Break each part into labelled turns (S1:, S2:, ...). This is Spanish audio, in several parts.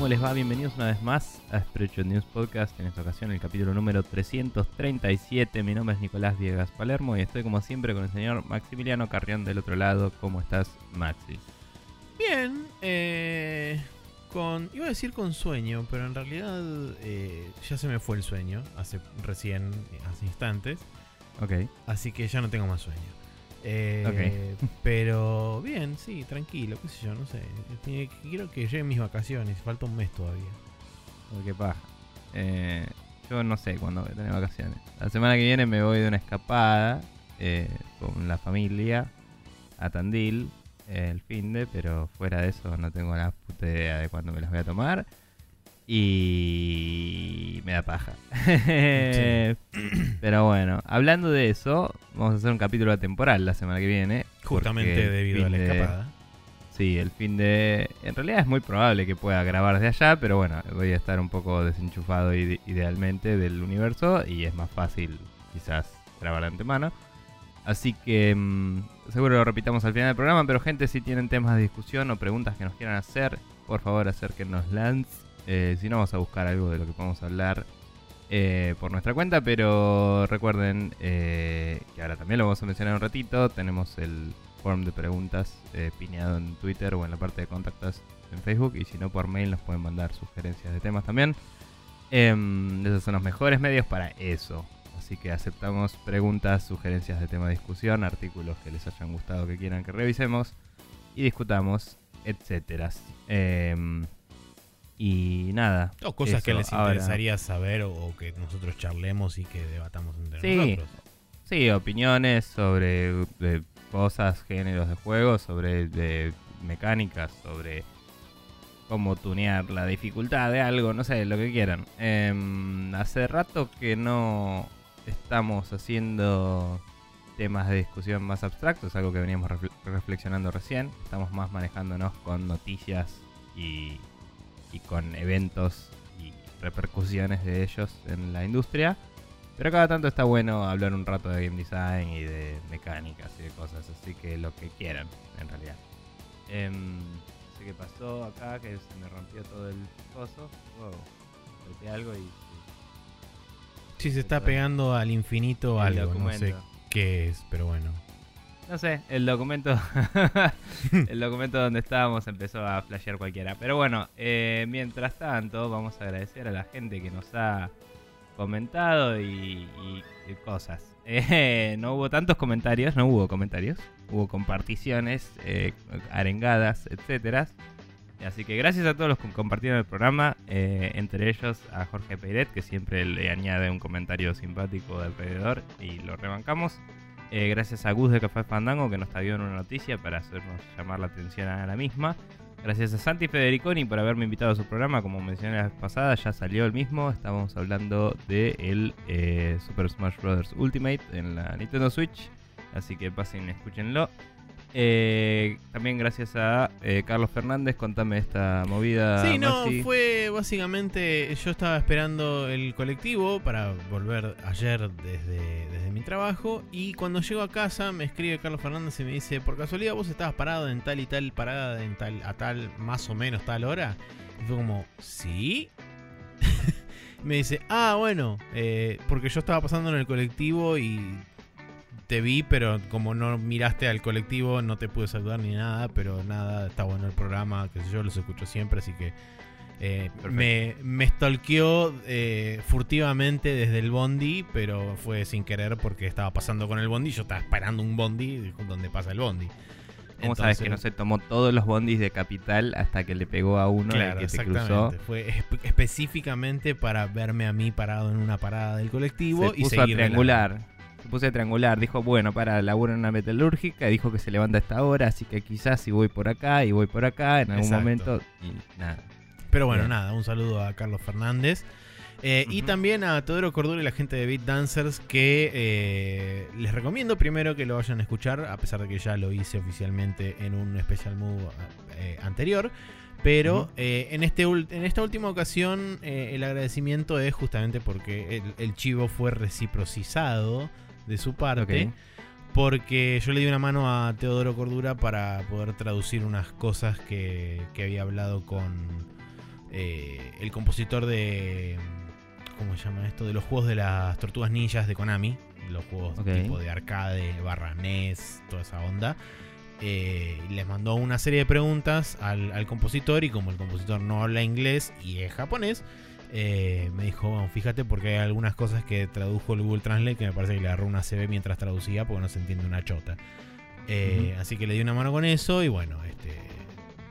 S1: ¿Cómo les va? Bienvenidos una vez más a Spreadshot News Podcast. En esta ocasión, el capítulo número 337. Mi nombre es Nicolás Viegas Palermo y estoy, como siempre, con el señor Maximiliano Carrión del otro lado. ¿Cómo estás, Maxi?
S2: Bien, eh, con. Iba a decir con sueño, pero en realidad eh, ya se me fue el sueño hace recién, hace instantes.
S1: Ok.
S2: Así que ya no tengo más sueño. Eh, Pero bien, sí, tranquilo, qué sé yo, no sé. Quiero que lleguen mis vacaciones, falta un mes todavía.
S1: Qué paja. Eh, yo no sé cuándo voy a tener vacaciones. La semana que viene me voy de una escapada eh, con la familia a Tandil el fin de, pero fuera de eso no tengo la puta idea de cuándo me las voy a tomar. Y me da paja. Pero bueno, hablando de eso, vamos a hacer un capítulo atemporal la semana que viene.
S2: Justamente debido a la
S1: de-
S2: escapada.
S1: Sí, el fin de... En realidad es muy probable que pueda grabar desde allá, pero bueno, voy a estar un poco desenchufado ide- idealmente del universo y es más fácil quizás grabar de antemano. Así que mm, seguro lo repitamos al final del programa, pero gente, si tienen temas de discusión o preguntas que nos quieran hacer, por favor acérquenos Lance. Eh, si no, vamos a buscar algo de lo que podemos hablar eh, por nuestra cuenta, pero recuerden eh, que ahora también lo vamos a mencionar un ratito. Tenemos el form de preguntas piñado en Twitter o en la parte de contactos en Facebook. Y si no, por mail nos pueden mandar sugerencias de temas también. Em, esos son los mejores medios para eso. Así que aceptamos preguntas, sugerencias de tema de discusión, artículos que les hayan gustado que quieran que revisemos y discutamos, etcétera. Y nada.
S2: O cosas que les
S1: ahora-
S2: interesaría saber o, o que nosotros charlemos y que debatamos entre
S1: Sí.
S2: nosotros.
S1: Sí, opiniones sobre de cosas, géneros de juegos, sobre de mecánicas, sobre cómo tunear la dificultad de algo, no sé, lo que quieran. Em, hace rato que no estamos haciendo temas de discusión más abstractos, algo que veníamos refle- reflexionando recién. Estamos más manejándonos con noticias y, y con eventos y repercusiones de ellos en la industria. Pero cada tanto está bueno hablar un rato de game design y de mecánicas y de cosas, así que lo que quieran, en realidad. Em, no sé qué pasó acá, que se me rompió todo el coso. Wow, golpeé algo y...
S2: Sí, se está pegando al infinito algo, no sé qué es, pero bueno.
S1: No sé, el documento el documento donde estábamos empezó a flashear cualquiera. Pero bueno, eh, mientras tanto vamos a agradecer a la gente que nos ha comentado y, y- y cosas. Eh, no hubo tantos comentarios, no hubo comentarios. Hubo comparticiones, eh, arengadas, etcétera. Así que gracias a todos los que compartieron el programa, eh, entre ellos a Jorge Peiret, que siempre le añade un comentario simpático de alrededor y lo rebancamos. Eh, gracias a Gus de Café Fandango que nos trajo una noticia para hacernos llamar la atención a la misma. Gracias a Santi Federiconi por haberme invitado a su programa. Como mencioné la vez pasada, ya salió el mismo. Estábamos hablando de el eh, Super Smash Bros. Ultimate en la Nintendo Switch. Así que pasen escúchenlo. Eh, también gracias a eh, Carlos Fernández. Contame esta movida.
S2: Sí, no,
S1: Maxi.
S2: fue básicamente. Yo estaba esperando el colectivo para volver ayer desde, desde mi trabajo. Y cuando llego a casa, me escribe Carlos Fernández y me dice: Por casualidad, vos estabas parado en tal y tal parada, en tal, a tal, más o menos tal hora. Y fue como: ¿Sí? me dice: Ah, bueno, eh, porque yo estaba pasando en el colectivo y te vi, pero como no miraste al colectivo, no te pude saludar ni nada. Pero nada, está bueno el programa, que yo, los escucho siempre, así que. eh, me, me stalkeó eh, furtivamente desde el bondi, pero fue sin querer porque estaba pasando con el bondi. Yo estaba esperando un bondi donde pasa el bondi.
S1: ¿Cómo sabes que no se tomó todos los bondis de Capital hasta que le pegó a uno el
S2: Claro,
S1: que
S2: exactamente.
S1: cruzó?
S2: Fue espe- específicamente para verme a mí parado en una parada del colectivo
S1: se
S2: y
S1: puso a triangular. Se puso a triangular. Dijo, bueno, para, laburo en una metalúrgica. Dijo que se levanta a esta hora. Así que quizás si voy por acá y voy por acá en algún
S2: Exacto.
S1: momento. Y nada.
S2: Pero bueno,
S1: Bien.
S2: nada, un saludo a Carlos Fernández. Eh, Y también a Teodoro Cordura y la gente de Beat Dancers que eh, les recomiendo primero que lo vayan a escuchar, a pesar de que ya lo hice oficialmente en un Special Move eh, anterior. Pero eh, en, este, en esta última ocasión eh, el agradecimiento es justamente porque el, el chivo fue reciprocizado de su parte. Porque yo le di una mano a Teodoro Cordura para poder traducir unas cosas que, que había hablado con, eh, el compositor de. ¿Cómo se llama esto? De los juegos de las tortugas ninjas de Konami. Los juegos tipo de arcade, barra NES, toda esa onda. Eh, les mandó una serie de preguntas al, al compositor y como el compositor no habla inglés y es japonés, eh, me dijo, bueno, fíjate porque hay algunas cosas que tradujo el Google Translate que me parece que le agarró una CB mientras traducía porque no se entiende una chota. Eh, Así que le di una mano con eso y bueno, este,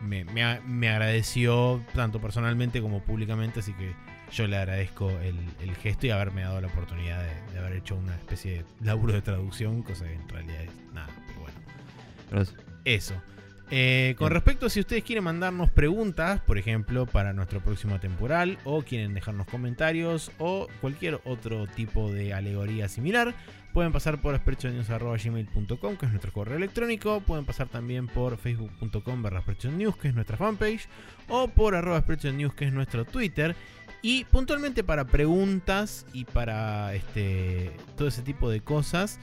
S2: me, me a- me agradeció tanto personalmente como públicamente, así que yo le agradezco el, el gesto y haberme dado la oportunidad de, de haber hecho una especie de laburo de traducción, cosa que en realidad es nada, pero bueno. Eso. Eh, con respecto a si ustedes quieren mandarnos preguntas, por ejemplo, para nuestro próximo temporal, o quieren dejarnos comentarios, o cualquier otro tipo de alegoría similar, pueden pasar por gmail.com que es nuestro correo electrónico. Pueden pasar también por facebook.com barra News, que es nuestra fanpage, o por arroba News, que es nuestro Twitter. Y puntualmente para preguntas y para este, todo ese tipo de cosas,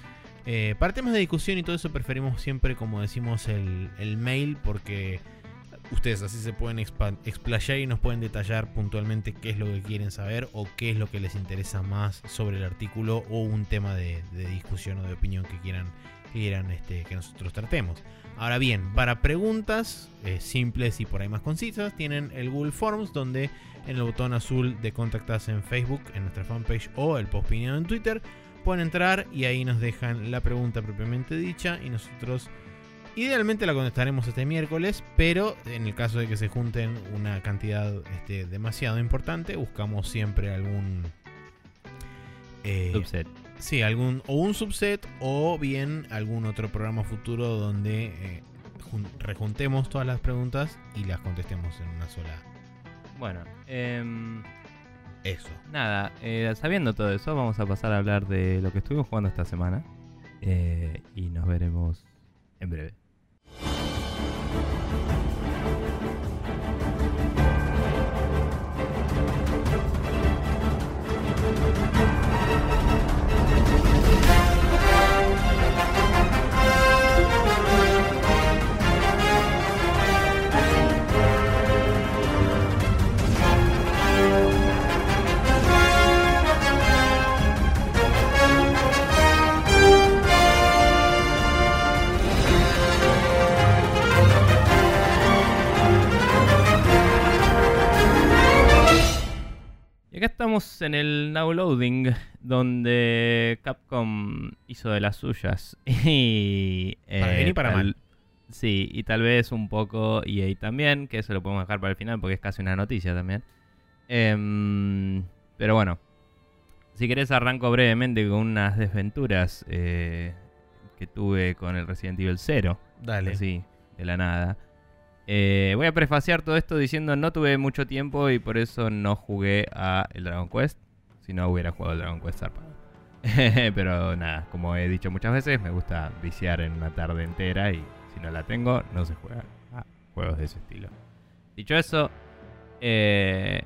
S2: eh, para temas de discusión y todo eso preferimos siempre, como decimos, el, el mail porque ustedes así se pueden explayar y nos pueden detallar puntualmente qué es lo que quieren saber o qué es lo que les interesa más sobre el artículo o un tema de, de discusión o de opinión que quieran, que, quieran este, que nosotros tratemos. Ahora bien, para preguntas eh, simples y por ahí más concisas, tienen el Google Forms donde en el botón azul de contactarse en Facebook, en nuestra fanpage o el post en Twitter, pueden entrar y ahí nos dejan la pregunta propiamente dicha y nosotros idealmente la contestaremos este miércoles, pero en el caso de que se junten una cantidad este, demasiado importante, buscamos siempre algún... eh,
S1: subset.
S2: Sí, algún o un subset o bien algún otro programa futuro donde eh, jun- rejuntemos todas las preguntas y las contestemos en una sola.
S1: Bueno, em,
S2: Eso.
S1: nada, eh, sabiendo todo eso, vamos a pasar a hablar de lo que estuvimos jugando esta semana. Eh, y nos veremos en breve. Y acá estamos en el Now Loading, donde Capcom hizo de las suyas. Y,
S2: Para bien y para
S1: tal-
S2: mal.
S1: Sí, y tal vez un poco EA también, que eso lo podemos dejar para el final porque es casi una noticia también. Em, pero bueno, si querés arranco brevemente con unas desventuras eh, que tuve con el Resident Evil 0.
S2: Dale.
S1: Así, de la nada. Eh, voy a prefaciar todo esto diciendo no tuve mucho tiempo y por eso no jugué a el Dragon Quest. Si no hubiera jugado el Dragon Quest zarpado. Pero nada, como he dicho muchas veces, me gusta viciar en una tarde entera y si no la tengo, no se juega a juegos de ese estilo. Dicho eso, eh,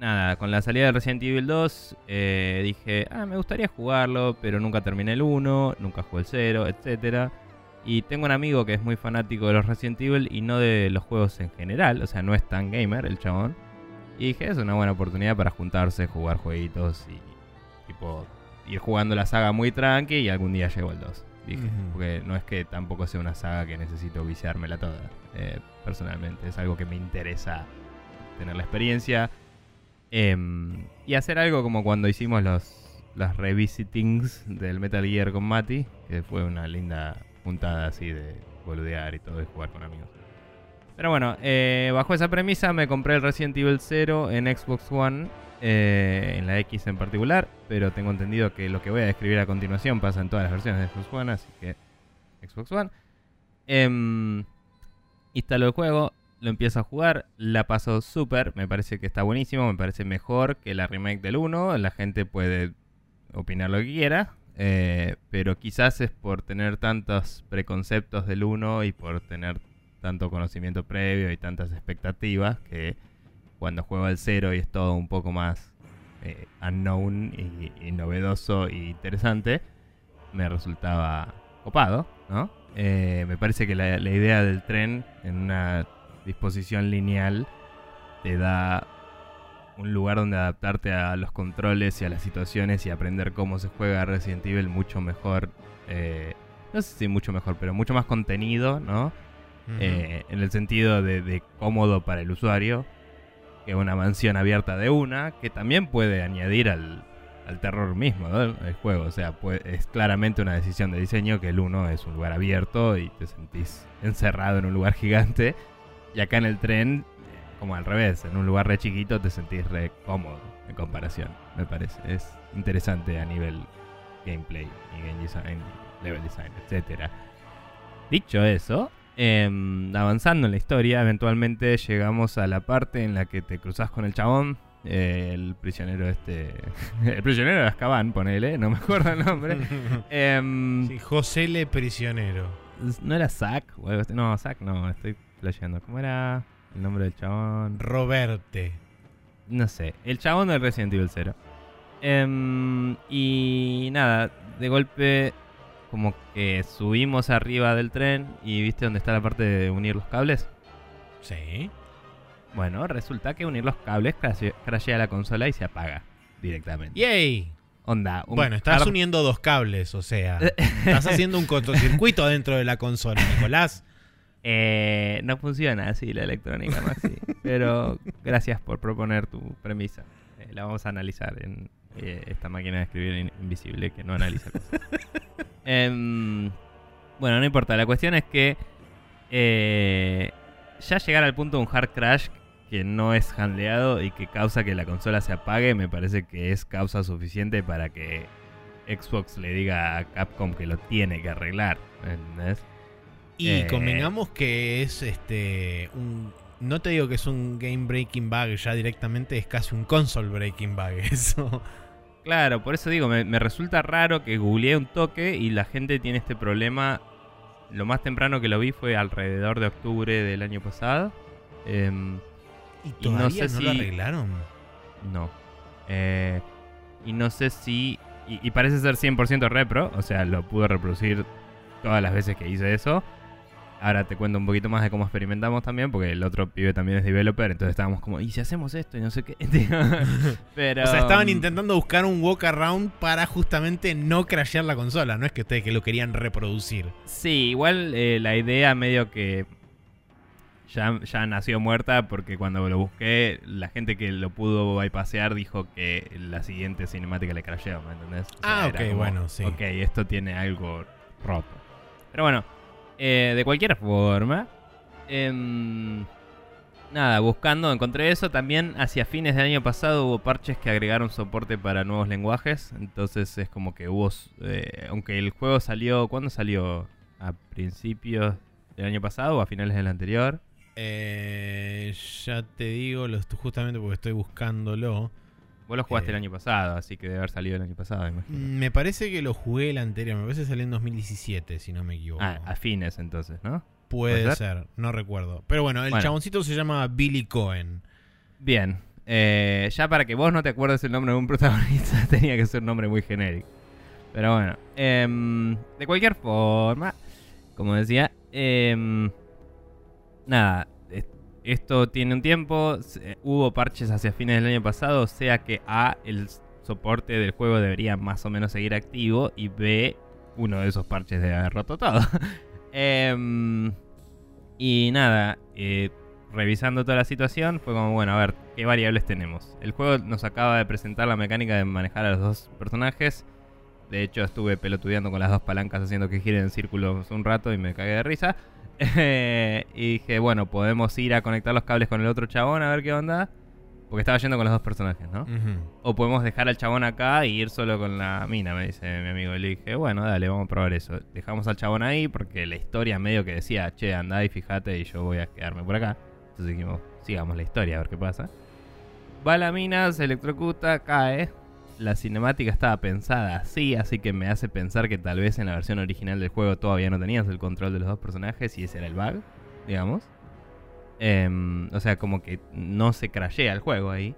S1: nada, con la salida de Resident Evil 2 eh, dije, ah, me gustaría jugarlo, pero nunca terminé el 1, nunca jugué el 0, etcétera. Y tengo un amigo que es muy fanático de los Resident Evil y no de los juegos en general, o sea, no es tan gamer el chabón. Y dije, es una buena oportunidad para juntarse, jugar jueguitos y tipo ir jugando la saga muy tranqui y algún día llego al 2. Dije, porque no es que tampoco sea una saga que necesito viciármela toda, eh, personalmente. Es algo que me interesa tener la experiencia. Em, y hacer algo como cuando hicimos los las revisitings del Metal Gear con Mati, que fue una linda juntada así de boludear y todo y jugar con amigos. Pero bueno, eh, bajo esa premisa me compré el Resident Evil 0 en Xbox One, eh, en la X en particular, pero tengo entendido que lo que voy a describir a continuación pasa en todas las versiones de Xbox One, así que Xbox One. Em, instalo el juego, lo empiezo a jugar, la paso súper, me parece que está buenísimo, me parece mejor que la remake del 1, la gente puede opinar lo que quiera, eh, pero quizás es por tener tantos preconceptos del 1 y por tener tanto conocimiento previo y tantas expectativas que cuando juego al 0 y es todo un poco más eh, unknown y, novedoso y interesante, me resultaba copado, ¿no? Eh, me parece que la idea del tren en una disposición lineal te da un lugar donde adaptarte a los controles y a las situaciones y aprender cómo se juega Resident Evil mucho mejor. eh, no sé si mucho mejor, pero mucho más contenido, ¿no? Eh, en el sentido de, de cómodo para el usuario que una mansión abierta de una, que también puede añadir al, al terror mismo ¿no? del juego. O sea, puede- es claramente una decisión de diseño que el 1 es un lugar abierto y te sentís encerrado en un lugar gigante. Y acá en el tren, como al revés, en un lugar re chiquito te sentís re cómodo en comparación, me parece. Es interesante a nivel gameplay y game design, level design, etcétera. Dicho eso, em, avanzando en la historia, eventualmente llegamos a la parte en la que te cruzas con el chabón, eh, el prisionero este, el prisionero de Azkaban, ponele, no me acuerdo el nombre. Em,
S2: Sí, José Le Prisionero.
S1: ¿No era Zack? No, Zack no, estoy flasheando. ¿Cómo era el nombre del chabón?
S2: Roberte.
S1: No sé, el chabón del Resident Evil 0. Em, y nada, de golpe como que subimos arriba del tren y viste dónde está la parte de unir los cables.
S2: Sí.
S1: Bueno, resulta que unir los cables crashe- crashea la consola y se apaga directamente.
S2: ¡Yay!
S1: Onda,
S2: Bueno, estás uniendo dos cables, o sea, estás haciendo un cortocircuito dentro de la consola, Nicolás.
S1: Eh, no funciona así la electrónica, Maxi. pero gracias por proponer tu premisa. Eh, la vamos a analizar en eh, esta máquina de escribir in- invisible que no analiza cosas. Em, bueno, no importa. La cuestión es que eh, ya llegar al punto de un hard crash que no es handleado y que causa que la consola se apague, me parece que es causa suficiente para que Xbox le diga a Capcom que lo tiene que arreglar. ¿entendés?
S2: Y
S1: Eh.
S2: convengamos que es este un no te digo que es un game breaking bug ya directamente, es casi un console breaking bug eso.
S1: Claro, por eso digo, me, me resulta raro que googleé un toque y la gente tiene este problema. Lo más temprano que lo vi fue alrededor de octubre del año pasado. Em,
S2: Y todavía no,
S1: sé
S2: lo
S1: si-
S2: arreglaron.
S1: no. Eh, y no sé si... Y, y parece ser 100% repro, o sea, lo pude reproducir todas las veces que hice eso. Ahora te cuento un poquito más de cómo experimentamos también, porque el otro pibe también es developer, entonces estábamos como, ¿y si hacemos esto? Y no sé qué. Pero,
S2: O sea, estaban
S1: mm,
S2: intentando buscar un walkaround para justamente no crashear la consola, no es que ustedes que lo querían reproducir.
S1: Sí, igual eh, la idea medio que ya, ya nació muerta porque cuando lo busqué, la gente que lo pudo bypassear dijo que la siguiente cinemática le crasheó, ¿me entendés? O
S2: Ah, ok, bueno, sí.
S1: Ok, esto tiene algo roto. Pero bueno, eh, de cualquier forma, em, nada, buscando encontré eso. También hacia fines del año pasado hubo parches que agregaron soporte para nuevos lenguajes. Entonces es como que hubo, eh, aunque el juego salió, ¿cuándo salió? ¿A principios del año pasado o a finales del anterior?
S2: Eh, ya te digo, lo estu- justamente porque estoy buscándolo.
S1: Vos lo jugaste
S2: Eh.
S1: el año pasado, así que debe haber salido el año pasado, imagino.
S2: Me parece que lo jugué el anterior, me parece que salió en 2017, si no me equivoco.
S1: Ah, a fines entonces, ¿no?
S2: Puede
S1: ¿puede
S2: ser, no recuerdo. Pero bueno, el
S1: Bueno.
S2: chaboncito se llama Billy Cohen.
S1: Bien. eh, ya para que vos no te acuerdes el nombre de un protagonista, tenía que ser un nombre muy genérico. Pero bueno. em, de cualquier forma, como decía, em, nada. Es- Esto tiene un tiempo. hubo parches hacia fines del año pasado. O sea que A, el soporte del juego debería más o menos seguir activo. Y B, uno de esos parches debe haber roto todo. Em, y nada, eh, revisando toda la situación, fue como, bueno, a ver, ¿qué variables tenemos? El juego nos acaba de presentar la mecánica de manejar a los dos personajes. De hecho, estuve pelotudeando con las dos palancas haciendo que giren en círculos un rato y me cagué de risa. y dije, bueno, podemos ir a conectar los cables con el otro chabón a ver qué onda. Porque estaba yendo con los dos personajes, ¿no? O podemos dejar al chabón acá y ir solo con la mina, me dice mi amigo. Y le dije, bueno, dale, vamos a probar eso. Dejamos al chabón ahí porque la historia medio que decía, che, andá y fíjate y yo voy a quedarme por acá. Entonces dijimos, sigamos la historia, a ver qué pasa. Va la mina, se electrocuta, cae. La cinemática estaba pensada así, así que me hace pensar que tal vez en la versión original del juego todavía no tenías el control de los dos personajes y ese era el bug, digamos. Em, o sea, como que no se crashea el juego ahí.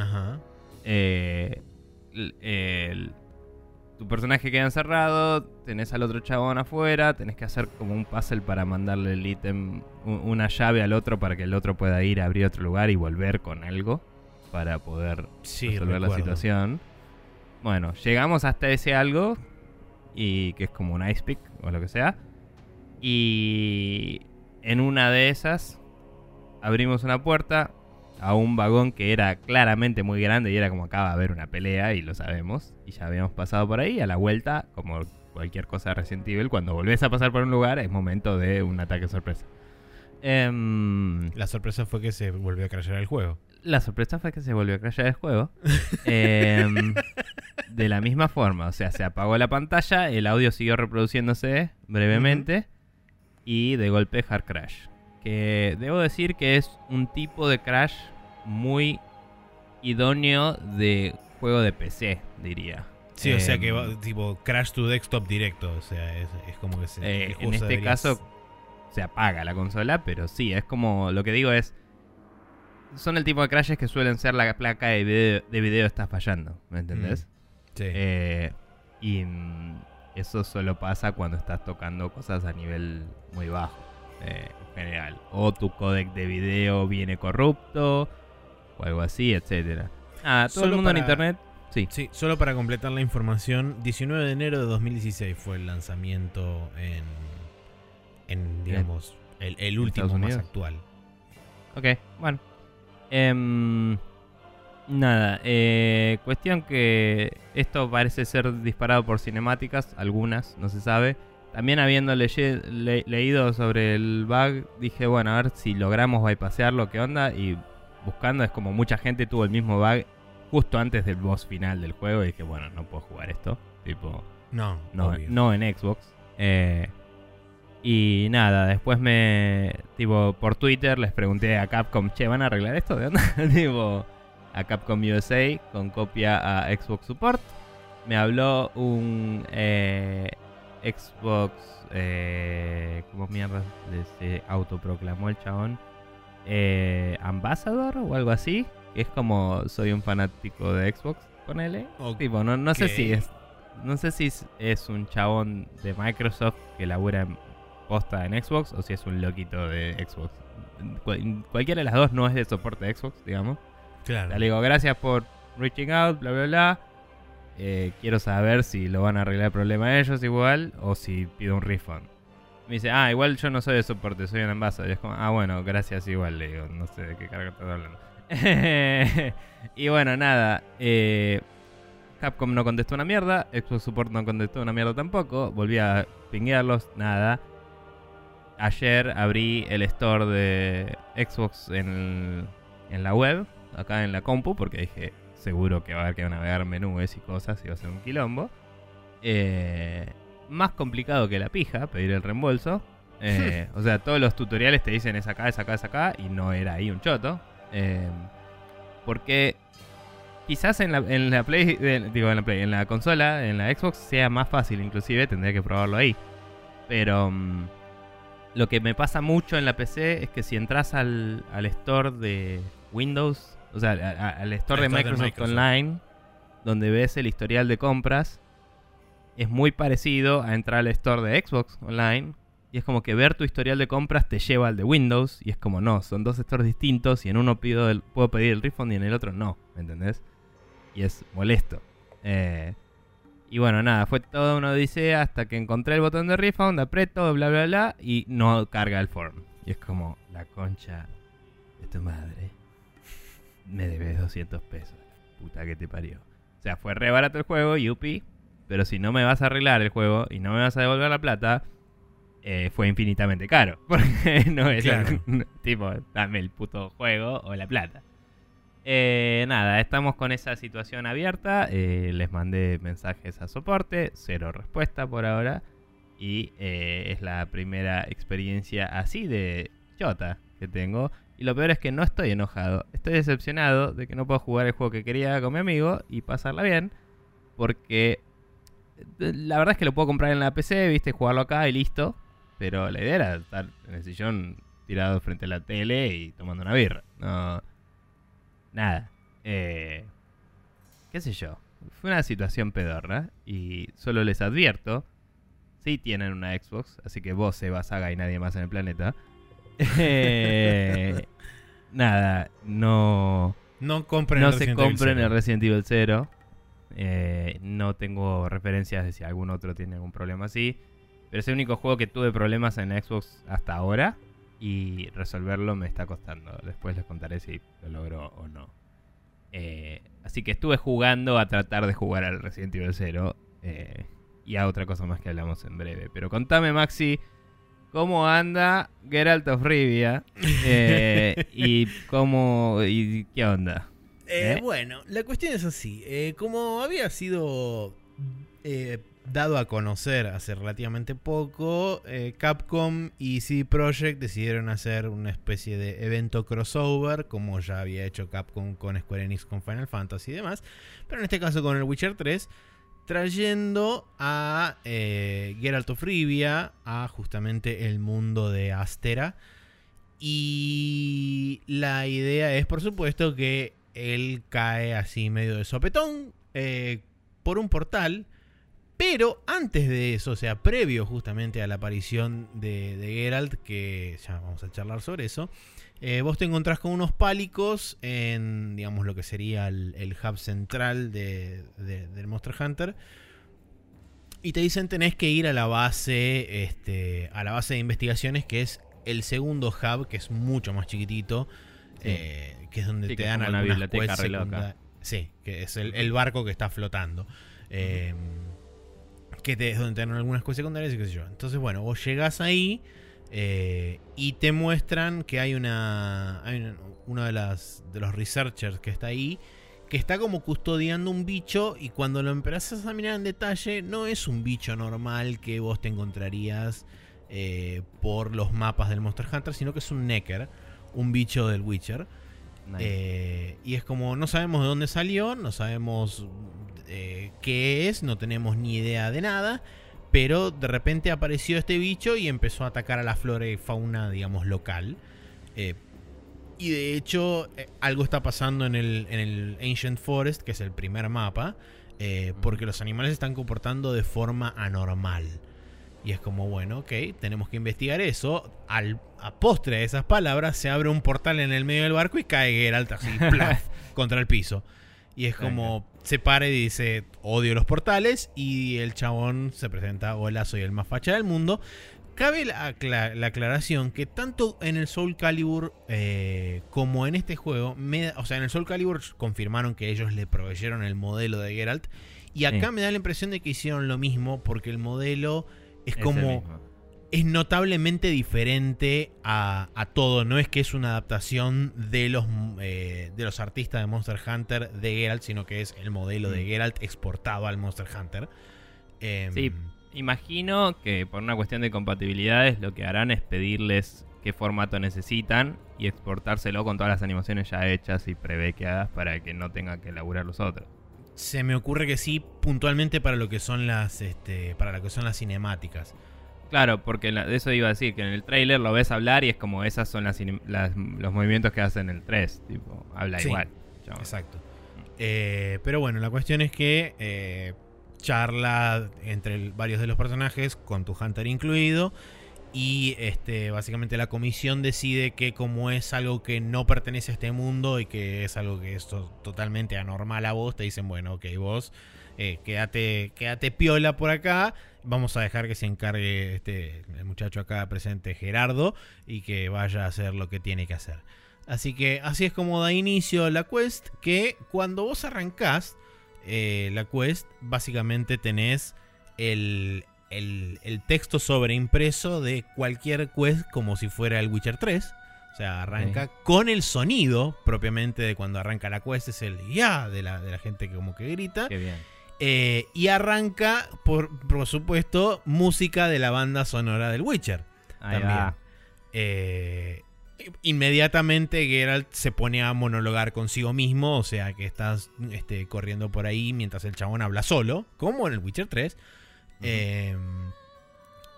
S2: Ajá.
S1: Eh, el- tu personaje queda encerrado, tenés al otro chabón afuera, tenés que hacer como un puzzle para mandarle el ítem, una llave al otro para que el otro pueda ir a abrir otro lugar y volver con algo para poder
S2: Sí,
S1: resolver la situación. Bueno, llegamos hasta ese algo y que es como un ice pick o lo que sea. Y en una de esas abrimos una puerta a un vagón que era claramente muy grande y era como acaba de haber una pelea y lo sabemos. Y ya habíamos pasado por ahí. A la vuelta, como cualquier cosa de cuando volvés a pasar por un lugar es momento de un ataque sorpresa. Em,
S2: La sorpresa fue que se volvió a crashear el juego.
S1: La sorpresa fue que se volvió a crashear el juego. Em, de la misma forma, o sea, se apagó la pantalla, el audio siguió reproduciéndose brevemente y de golpe hard crash. Que debo decir que es un tipo de crash muy idóneo de juego de PC, diría.
S2: Sí, o sea
S1: Em,
S2: que va, tipo crash to desktop directo. O sea, es, es como que se.
S1: Eh, en este caso se apaga la consola, pero sí, es como lo que digo es son el tipo de crashes que suelen ser la placa de video, de video está fallando, ¿me entendés?
S2: Sí.
S1: Eh, y mm, eso solo pasa cuando estás tocando cosas a nivel muy bajo, eh, en general. O tu codec de video viene corrupto, o algo así, etcétera. Ah, todo el mundo en internet, sí.
S2: Sí, solo para completar la información, 19 de enero de 2016 fue el lanzamiento en, en digamos, el, el último más actual.
S1: Ok, bueno. Em, nada, eh, cuestión que esto parece ser disparado por cinemáticas, algunas, no se sabe. También habiendo leye- le- leído sobre el bug, dije, bueno, a ver si logramos bypasearlo, qué onda. Y buscando, es como mucha gente tuvo el mismo bug justo antes del boss final del juego. Y dije, bueno, no puedo jugar esto. Tipo,
S2: No,
S1: no,
S2: obvio.
S1: no en Xbox. Eh, y nada, después me. Tipo, por Twitter les pregunté a Capcom, che, ¿van a arreglar esto? ¿De onda? tipo, a Capcom USA con copia a Xbox Support. Me habló un eh, Xbox. Eh, ¿Cómo mierda se autoproclamó el chabón? Eh, Ambassador o algo así. Es como soy un fanático de Xbox, ponele.
S2: Ok.
S1: Tipo, no, no sé si es. No sé si es, es un chabón de Microsoft que labura en en Xbox o si es un loquito de Xbox. Cual- cualquiera de las dos no es de soporte de Xbox, digamos.
S2: Claro.
S1: Le digo, gracias por reaching out, bla, bla, bla. Eh, quiero saber si lo van a arreglar el problema ellos igual o si pido un refund. Me dice, ah, igual yo no soy de soporte, soy un envasado. Y es como, ah, bueno, gracias igual, le digo, no sé de qué carga estás hablando. y bueno, nada. eh, Capcom no contestó una mierda, Xbox Support no contestó una mierda tampoco. Volví a pinguearlos, nada. Ayer abrí el store de Xbox en, en la web, acá en la compu, porque dije, seguro que va a haber que navegar menús y cosas y va a ser un quilombo. Eh, más complicado que la pija, pedir el reembolso. Eh, o sea, todos los tutoriales te dicen es acá, es acá, es acá, y no era ahí un choto. Eh, porque quizás en la, en la Play, eh, digo en la Play, en la consola, en la Xbox sea más fácil, inclusive tendría que probarlo ahí. Pero mm, lo que me pasa mucho en la PC es que si entras al, al store de Windows, o sea, a- a- al store de
S2: store de
S1: Microsoft,
S2: Microsoft.
S1: Online, donde ves el historial de compras, es muy parecido a entrar al store de Xbox Online. Y es como que ver tu historial de compras te lleva al de Windows. Y es como, no, son dos stores distintos. Y en uno pido el- puedo pedir el refund y en el otro no. ¿Me entendés? Y es molesto. Eh, y bueno, nada, fue toda una odisea hasta que encontré el botón de refund, aprieto, bla, bla, bla. Y no carga el form. Y es como, la concha de tu madre. Me debes 200 pesos. Puta que te parió. O sea, fue re barato el juego, yupi. Pero si no me vas a arreglar el juego y no me vas a devolver la plata, eh, fue infinitamente caro. Porque no es
S2: Claro.
S1: tipo, dame el puto juego o la plata. Eh, nada, estamos con esa situación abierta. eh, les mandé mensajes a soporte, cero respuesta por ahora. Y eh, es la primera experiencia así de chota que tengo. Y lo peor es que no estoy enojado. Estoy decepcionado de que no puedo jugar el juego que quería con mi amigo y pasarla bien. Porque eh, la verdad es que lo puedo comprar en la PC, viste, jugarlo acá y listo. Pero la idea era estar en el sillón tirado frente a la tele y tomando una birra. No. Nada. Eh, ¿Qué sé yo? fue una situación pedorra y solo les advierto, si tienen una Xbox, así que vos, Seba Saga y nadie más en el planeta, eh, nada, no,
S2: No compren
S1: no
S2: el
S1: se compren
S2: 0.
S1: el Resident Evil 0. Eh, no tengo referencias de si algún otro tiene algún problema así. Pero es el único juego que tuve problemas en Xbox hasta ahora. Y resolverlo me está costando. Después les contaré si lo logro o no. Eh, así que estuve jugando a tratar de jugar al Resident Evil 0. eh, y a otra cosa más que hablamos en breve. Pero contame, Maxi, ¿cómo anda Geralt of Rivia? Eh, y cómo. y qué onda.
S2: Bueno, la cuestión es así. como había sido eh, dado a conocer hace relativamente poco, eh, Capcom y CD Projekt decidieron hacer una especie de evento crossover, como ya había hecho Capcom con Square Enix con Final Fantasy y demás, pero en este caso con el Witcher 3, trayendo a eh, Geralt of Rivia a justamente el mundo de Astera. Y la idea es, por supuesto, que él cae así medio de sopetón eh, por un portal. Pero antes de eso, o sea, previo justamente a la aparición de, de Geralt, que ya vamos a charlar sobre eso, eh, vos te encontrás con unos pálicos en, digamos, lo que sería el, el hub central de- de- del Monster Hunter. Y te dicen tenés que ir a la base, este, a la base de investigaciones, que es el segundo hub, que es mucho más chiquitito,
S1: Sí.
S2: eh, que es donde
S1: Sí,
S2: te dan algunas
S1: biblioteca
S2: quests Sí, que es el, el barco que está flotando. Eh, que te, es donde algunas cosas secundarias y qué sé yo. Entonces, bueno, vos llegás ahí eh, y te muestran que hay una. Hay una- de, las, de los researchers que está ahí. Que está como custodiando un bicho. Y cuando lo empezás a mirar en detalle, no es un bicho normal que vos te encontrarías eh, por los mapas del Monster Hunter. Sino que es un Necker. Un bicho del Witcher.
S1: Nice.
S2: Eh, y es como no sabemos de dónde salió, no sabemos eh, qué es, no tenemos ni idea de nada. Pero de repente apareció este bicho y empezó a atacar a la flora y fauna, digamos, local. Eh, y de hecho, algo está pasando en el, en el Ancient Forest, que es el primer mapa. porque los animales se están comportando de forma anormal. Y es como, bueno, ok, tenemos que investigar eso. Al, a postre de esas palabras, se abre un portal en el medio del barco y cae Geralt así, plaf, contra el piso. Y es como, se para y dice, odio los portales. Y el chabón se presenta, hola, soy el más facha del mundo. Cabe la, acla- la aclaración que tanto en el Soul Calibur eh, como en este juego, me o sea, en el Soul Calibur confirmaron que ellos le proveyeron el modelo de Geralt. Y acá
S1: Sí.
S2: me da la impresión de que hicieron lo mismo porque el modelo es como. Es notablemente diferente a, a todo. No es que es una adaptación de los, eh, de los artistas de Monster Hunter de Geralt, sino que es el modelo de
S1: Mm.
S2: Geralt exportado al Monster Hunter. Em,
S1: Sí. Imagino que por una cuestión de compatibilidades lo que harán es pedirles qué formato necesitan y exportárselo con todas las animaciones ya hechas y prebequeadas para que no tengan que elaborar los otros.
S2: Se me ocurre que sí, puntualmente para lo que son las, este, para lo que son las cinemáticas.
S1: Claro, porque la- de eso iba a decir, que en el trailer lo ves hablar y es como esas son las, las- los movimientos que hacen el 3, tipo, habla
S2: Sí,
S1: igual.
S2: Exacto. Eh, pero bueno, la cuestión es que eh, charla entre el- varios de los personajes, con tu Hunter incluido. Y este, básicamente la comisión decide que como es algo que no pertenece a este mundo y que es algo que es to- totalmente anormal a vos, te dicen, bueno, ok, vos eh, quédate, quédate piola por acá. Vamos a dejar que se encargue este, el muchacho acá presente, Gerardo, y que vaya a hacer lo que tiene que hacer. Así que así es como da inicio la quest, que cuando vos arrancás eh, la quest, básicamente tenés el, el, el texto sobreimpreso de cualquier quest como si fuera el Witcher 3. O sea, arranca con el sonido propiamente de cuando arranca la quest, es el ya de la, de la gente que como que grita.
S1: Qué bien.
S2: Eh, y arranca, por, por supuesto, música de la banda sonora del Witcher.
S1: Ahí
S2: También.
S1: va.
S2: Eh, inmediatamente Geralt se pone a monologar consigo mismo, o sea que estás este, corriendo por ahí mientras el chabón habla solo, como en el Witcher 3. Eh,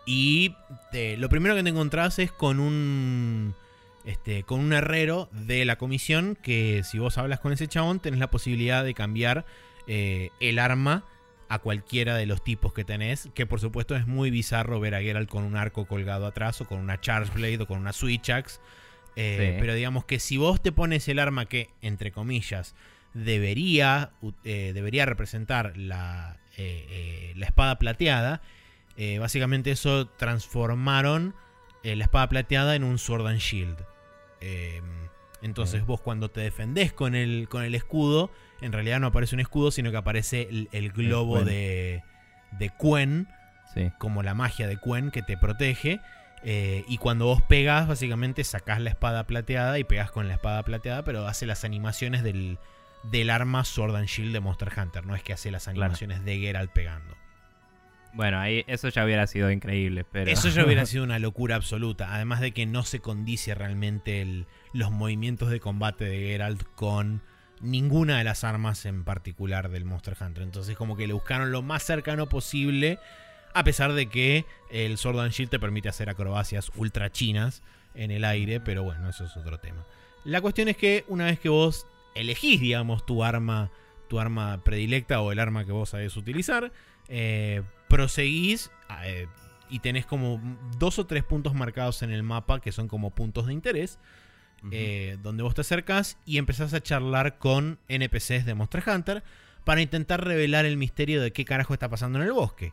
S2: y te- lo primero que te encontrás es con un este, con un herrero de la comisión que si vos hablas con ese chabón tenés la posibilidad de cambiar eh, el arma a cualquiera de los tipos que tenés. Que por supuesto es muy bizarro ver a Geralt con un arco colgado atrás o con una Charge Blade o con una Switch Axe. Eh,
S1: Sí.
S2: Pero digamos que si vos te pones el arma que, entre comillas, debería, eh, debería representar la, eh, la espada plateada, básicamente eso transformaron la espada plateada en un Sword and Shield. Eh, entonces vos cuando te defendés con el, con el escudo, en realidad no aparece un escudo, sino que aparece el, el globo
S1: Quen.
S2: de, de Quen,
S1: Sí.
S2: como la magia de Quen que te protege. eh, y cuando vos pegas, básicamente sacás la espada plateada y pegás con la espada plateada, pero hace las animaciones del, del arma Sword and Shield de Monster Hunter. No es que hace las animaciones de Geralt pegando.
S1: Bueno, ahí eso ya hubiera sido increíble, pero.
S2: Eso ya hubiera sido una locura absoluta. Además de que no se condice realmente el- los movimientos de combate de Geralt con ninguna de las armas en particular del Monster Hunter. Entonces como que le buscaron lo más cercano posible. A pesar de que el Sword and Shield te permite hacer acrobacias ultra chinas en el aire. Pero bueno, eso es otro tema. La cuestión es que una vez que vos elegís, digamos, tu arma, tu arma predilecta o el arma que vos sabés utilizar, eh, proseguís eh, y tenés como dos o tres puntos marcados en el mapa que son como puntos de interés, Eh, donde vos te acercás y empezás a charlar con NPCs de Monster Hunter para intentar revelar el misterio de qué carajo está pasando en el bosque.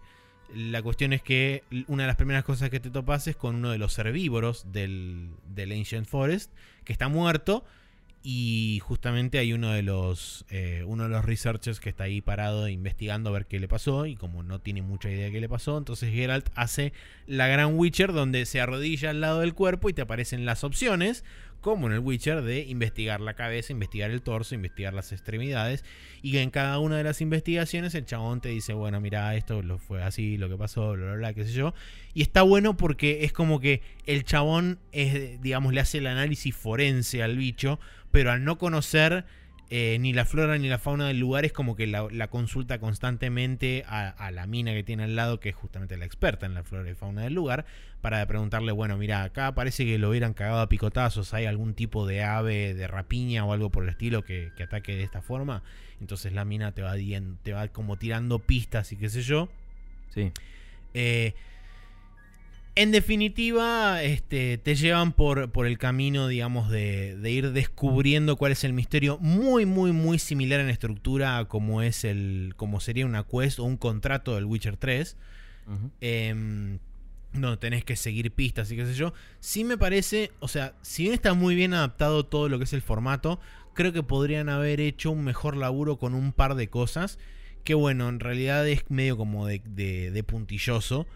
S2: La cuestión es que una de las primeras cosas que te topas es con uno de los herbívoros del, Ancient Forest, que está muerto. Y justamente hay uno de los eh, uno de los researchers que está ahí parado investigando a ver qué le pasó. Y como no tiene mucha idea de qué le pasó, entonces Geralt hace la gran Witcher donde se arrodilla al lado del cuerpo y te aparecen las opciones, como en el Witcher, de investigar la cabeza, investigar el torso, investigar las extremidades. Y en cada una de las investigaciones el chabón te dice, bueno, mira, esto lo fue así, lo que pasó, bla, bla, bla, qué sé yo. Y está bueno porque es como que el chabón, es, digamos, le hace el análisis forense al bicho, pero al no conocer eh, ni la flora ni la fauna del lugar, es como que la, la consulta constantemente a, a la mina que tiene al lado, que es justamente la experta en la flora y fauna del lugar, para preguntarle, bueno, mira, acá parece que lo hubieran cagado a picotazos, hay algún tipo de ave de rapiña o algo por el estilo que, que ataque de esta forma. Entonces la mina te va, te va como tirando pistas y qué sé yo.
S1: Sí.
S2: Eh, en definitiva, este, te llevan por, por el camino, digamos, de, de ir descubriendo cuál es el misterio. Muy, muy, muy similar en estructura a como es el. como sería una quest o un contrato del Witcher 3.
S1: Ujú.
S2: Em, no, tenés que seguir pistas y qué sé yo. Sí me parece, o sea, si bien está muy bien adaptado todo lo que es el formato, creo que podrían haber hecho un mejor laburo con un par de cosas. Que bueno, en realidad es medio como de, de- de puntilloso.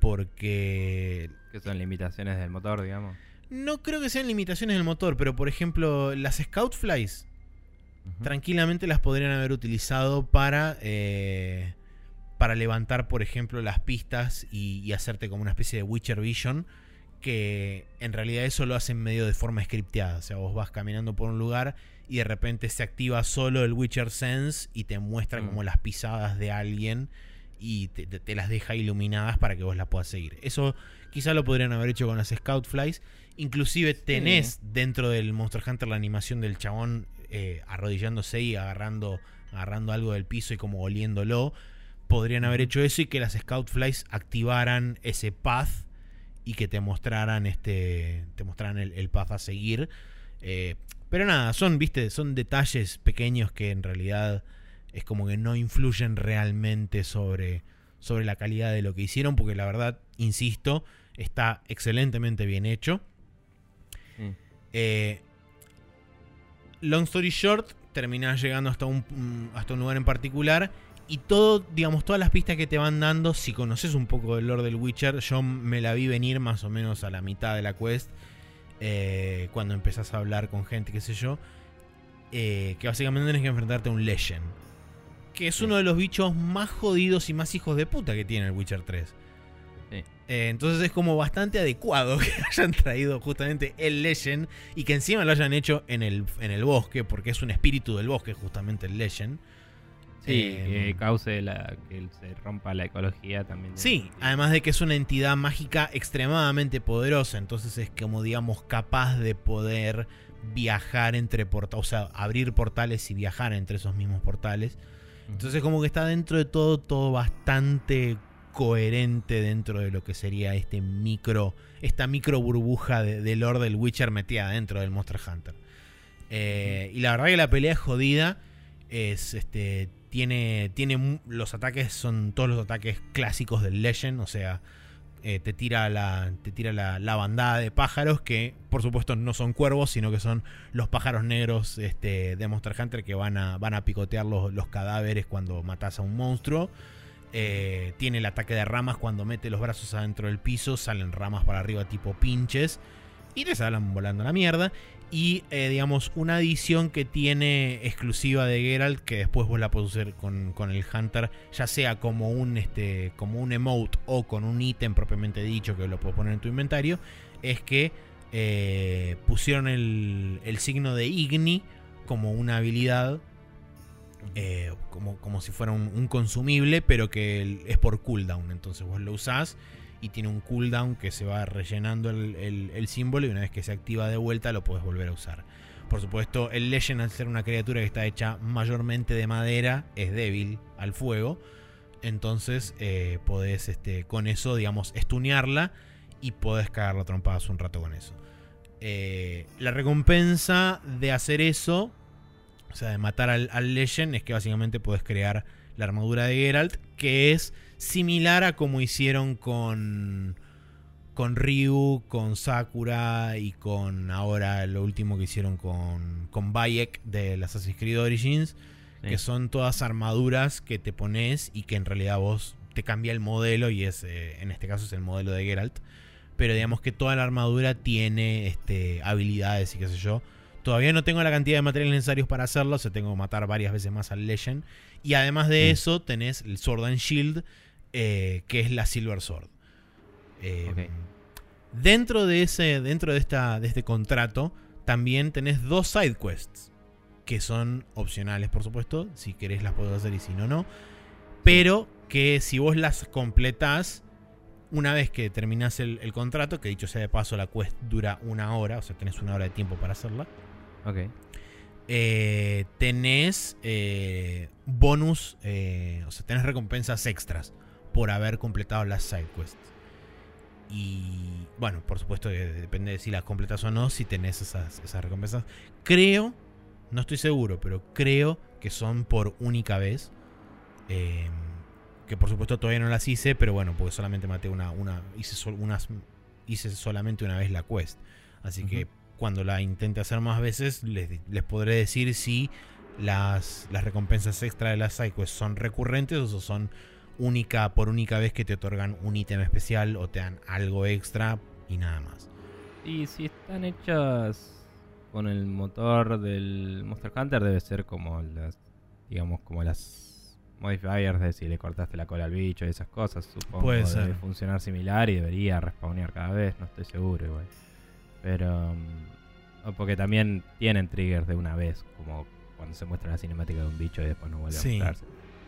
S2: Porque
S1: Que son limitaciones del motor, digamos.
S2: no creo que sean limitaciones del motor, pero por ejemplo, las Scout Flies tranquilamente las podrían haber utilizado para eh, para levantar por ejemplo las pistas y, y hacerte como una especie de Witcher Vision que en realidad eso lo hacen medio de forma scripteada o sea vos vas caminando por un lugar y de repente se activa solo el Witcher Sense y te muestra
S1: Mm.
S2: como las pisadas de alguien y te, te- te las deja iluminadas para que vos las puedas seguir eso quizá lo podrían haber hecho con las Scout Flies inclusive tenés dentro del Monster Hunter la animación del chabón eh, arrodillándose y agarrando, agarrando algo del piso y como oliéndolo. Podrían haber hecho eso y que las Scout Flies activaran ese path y que te mostraran este. Te mostraran el, el path a seguir. Eh, pero nada, son, viste, son detalles pequeños que en realidad es como que no influyen realmente sobre, sobre la calidad de lo que hicieron. Porque la verdad, insisto, está excelentemente bien hecho.
S1: Sí.
S2: Eh, long story short, terminás llegando hasta un, mm, hasta un lugar en particular. Y todo, digamos, todas las pistas que te van dando, si conoces un poco del lore del Witcher, yo me la vi venir más o menos a la mitad de la quest. eh, cuando empezás a hablar con gente, qué sé yo. eh, que básicamente tienes que enfrentarte a un Legend. Que es
S1: Sí.
S2: uno de los bichos más jodidos y más hijos de puta que tiene el Witcher 3.
S1: Sí.
S2: Eh, entonces es como bastante adecuado que hayan traído justamente el Legend y que encima lo hayan hecho en el, en el bosque, porque es un espíritu del bosque justamente el Legend.
S1: Sí, que cause la, que se rompa la ecología también.
S2: Sí, además de que es una entidad mágica extremadamente poderosa, entonces es como digamos capaz de poder viajar entre portales, o sea, abrir portales y viajar entre esos mismos portales. Entonces como que está dentro de todo, todo bastante coherente dentro de lo que sería este micro, esta micro burbuja de, de lore del Witcher metida dentro del Monster Hunter. Eh, y la verdad que la pelea es jodida. Es este. Tiene. Tiene. Los ataques son todos los ataques clásicos del Legend. O sea. Eh, te tira, la, te tira la, la bandada de pájaros que por supuesto no son cuervos, sino que son los pájaros negros este, de Monster Hunter que van a, van a picotear los, los cadáveres cuando matas a un monstruo. Eh, tiene el ataque de ramas cuando mete los brazos adentro del piso, salen ramas para arriba tipo pinches y te salen volando la mierda. Y eh, digamos, una adición que tiene exclusiva de Geralt, que después vos la podés usar con, con el Hunter, ya sea como un, este, como un emote o con un ítem propiamente dicho que lo puedes poner en tu inventario, es que eh, pusieron el, el signo de Igni como una habilidad eh, como, como si fuera un, un consumible, pero que es por cooldown. Entonces vos lo usás y tiene un cooldown que se va rellenando el, símbolo y una vez que se activa de vuelta lo puedes volver a usar. Por supuesto, el Legend al ser una criatura que está hecha mayormente de madera, es débil al fuego. Entonces eh, podés este, con eso, digamos, estunearla y podés cagarla trompadas un rato con eso. Eh, la recompensa de hacer eso o sea, de matar al, al Legend es que básicamente puedes crear la armadura de Geralt, que es similar a como hicieron con con Ryu, con Sakura y con ahora lo último que hicieron con con Bayek del Assassin's Creed Origins,
S1: Sí.
S2: que son todas armaduras que te pones y que en realidad vos te cambia el modelo y es eh, en este caso es el modelo de Geralt, pero digamos que toda la armadura tiene este habilidades y qué sé yo. Todavía no tengo la cantidad de materiales necesarios para hacerlo, o sea, tengo que matar varias veces más al Legend. Y además de eso, tenés el Sword and Shield, eh, que es la Silver Sword. Eh. Dentro de ese, dentro de esta, de este contrato, también tenés dos side quests. Que son opcionales, por supuesto. Si querés las puedo hacer y si no, no. Pero que si vos las completás, una vez que terminás el, el contrato, que dicho sea de paso, la quest dura una hora, o sea, tenés una hora de tiempo para hacerla.
S1: Ok.
S2: eh, tenés eh, bonus, eh, o sea, tenés recompensas extras por haber completado las side quests. Y bueno, por supuesto, eh, depende de si las completas o no, si tenés esas, esas recompensas. Creo, no estoy seguro, pero creo que son por única vez. eh, que por supuesto todavía no las hice, pero bueno, porque solamente maté una, una hice, sol- unas, hice solamente una vez la quest. Así que cuando la intente hacer más veces, les, les podré decir si las, las recompensas extra de las sidequests son recurrentes o son única por única vez que te otorgan un ítem especial o te dan algo extra y nada más.
S1: Y si están hechas con el motor del Monster Hunter, debe ser como las, digamos, como las modifiers de si le cortaste la cola al bicho y esas cosas. Supongo
S2: Puede
S1: debe funcionar similar y debería respawnear cada vez, no estoy seguro igual. Pero. mm, porque también tienen triggers de una vez, como cuando se muestra la cinemática de un bicho y después no vuelve
S2: Sí,
S1: a mostrarse.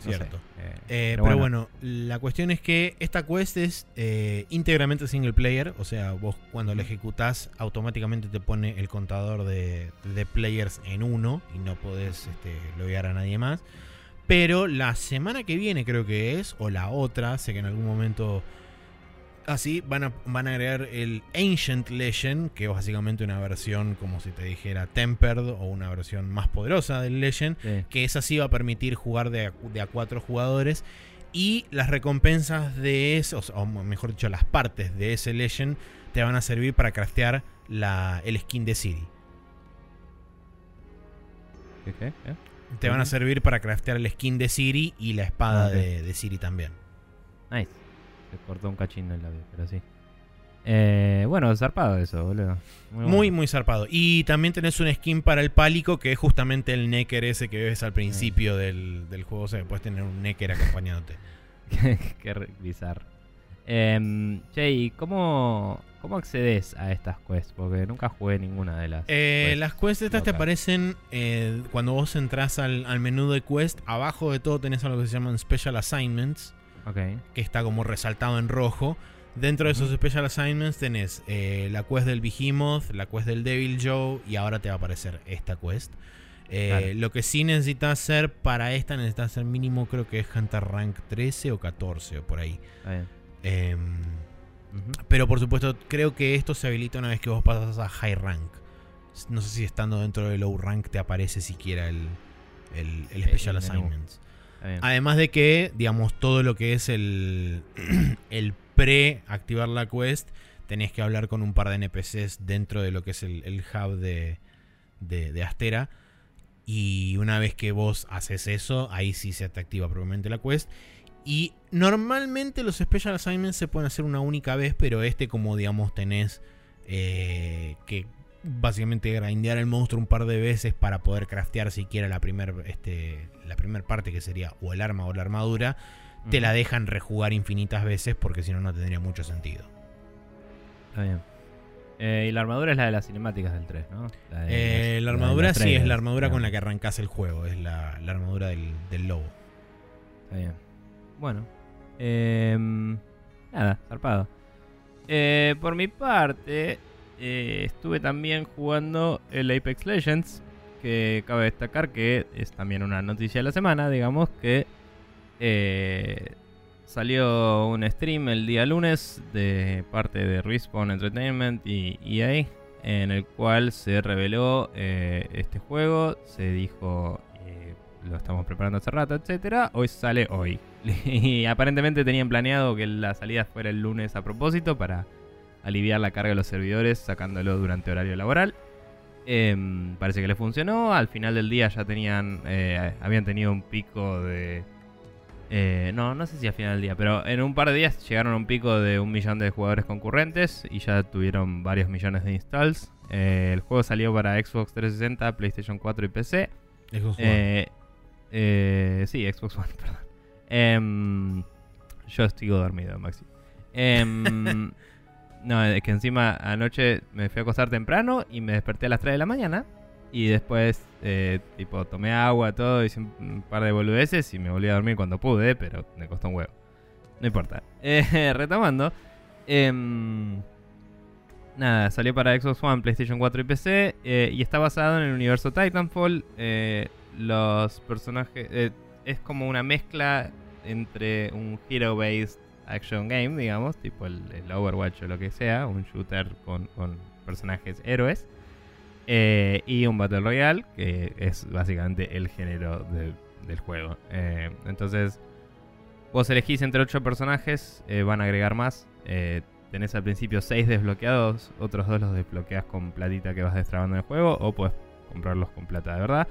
S1: No sé,
S2: cierto.
S1: eh,
S2: Eh, pero, bueno. la cuestión es que esta quest es eh, íntegramente single player. O sea, vos cuando la ejecutás automáticamente te pone el contador de, de players en uno y no podés este, loguear a nadie más. Pero la semana que viene creo que es, o la otra, sé que en algún momento así van a, van a agregar el Ancient Legend, que es básicamente una versión como si te dijera Tempered o una versión más poderosa del Legend
S1: sí.
S2: que esa sí va a permitir jugar de a, de a cuatro jugadores. Y las recompensas de esos, o mejor dicho, las partes de ese Legend te van a servir para craftear la, el skin de Siri.
S1: ¿Qué, qué? ¿Eh?
S2: Te van a servir para craftear el skin de Siri y la espada
S1: Ah,
S2: de, de Siri también.
S1: Nice. Se cortó un cachín del labio, pero sí. Eh, bueno, zarpado eso, boludo.
S2: Muy,
S1: bueno.
S2: muy zarpado. Y también tenés un skin para el pálico, que es justamente el Necker ese que ves al principio del, del juego. O sea, que puedes tener un Necker acompañándote.
S1: Qué bizarro. Em, che, ¿y cómo, cómo accedes a estas quests? Porque nunca jugué ninguna de las.
S2: Eh,
S1: quests
S2: las quests estas te aparecen eh, cuando vos entras al, al menú de quest. Abajo de todo tenés algo que se llaman Special Assignments, Que está como resaltado en rojo. Dentro de esos. Special Assignments tenés eh, la quest del Behemoth, la quest del Devil Joe y ahora te va a aparecer esta quest. Eh,
S1: Claro.
S2: Lo que sí necesitas hacer para esta, necesitas hacer mínimo, creo que es Hunter Rank 13 o 14 o por ahí. Em, pero por supuesto, creo que esto se habilita una vez que vos pasas a High Rank. No sé si estando dentro de Low Rank te aparece siquiera el, el, Special. Assignments. Además de que, digamos, todo lo que es el, el pre-activar la quest, tenés que hablar con un par de NPCs dentro de lo que es el, el hub de, de, Astera. Y una vez que vos haces eso, ahí sí se te activa propiamente la quest. Y normalmente los Special Assignments se pueden hacer una única vez, pero este como digamos tenés eh, que básicamente grindear el monstruo un par de veces para poder craftear siquiera la primera este, la primer parte que sería o el arma o la armadura, te la dejan rejugar infinitas veces porque si no no tendría mucho sentido.
S1: Está bien. Eh, y la armadura es la de las cinemáticas del 3, ¿no? La, de
S2: Eh, la armadura sí es la armadura con la que arrancas el juego, es la, la armadura del, del lobo.
S1: Está bien. Bueno. Em, nada, zarpado. Eh, por mi parte, eh, estuve también jugando el Apex Legends. Que cabe destacar que es también una noticia de la semana, digamos, que eh, salió un stream el día lunes de parte de Respawn Entertainment y EA, en el cual se reveló eh, este juego, se dijo lo estamos preparando hace rato, etcétera. Hoy sale hoy. y aparentemente tenían planeado que la salida fuera el lunes a propósito para aliviar la carga de los servidores sacándolo durante horario laboral. Em, parece que le funcionó. Al final del día ya tenían. eh, habían tenido un pico de. eh, no, no sé si al final del día, pero en un par de días llegaron a un pico de un millón de jugadores concurrentes y ya tuvieron varios millones de installs. Eh, el juego salió para Xbox 360, PlayStation 4 y PC.
S2: Xbox One.
S1: Sí, Xbox One, perdón. Em, yo estoy dormido, Maxi. No, es que encima anoche me fui a acostar temprano y me desperté a las 3 de la mañana. Y después, eh, tipo, tomé agua, todo, hice un, par de boludeces y me volví a dormir cuando pude, pero me costó un huevo. No importa. Eh, retomando. em, nada, salió para Xbox One, PlayStation 4 y PC. eh, y está basado en el universo Titanfall. los personajes. es como una mezcla entre un hero-based action game, digamos, tipo el, Overwatch o lo que sea, un shooter con, con personajes héroes. eh, y un Battle Royale, que es básicamente el género de- del juego. Eh, entonces, vos elegís entre 8 personajes, eh, van a agregar más. tenés al principio 6 desbloqueados, otros dos los desbloqueas con platita que vas destrabando en el juego, o puedes comprarlos con plata de verdad.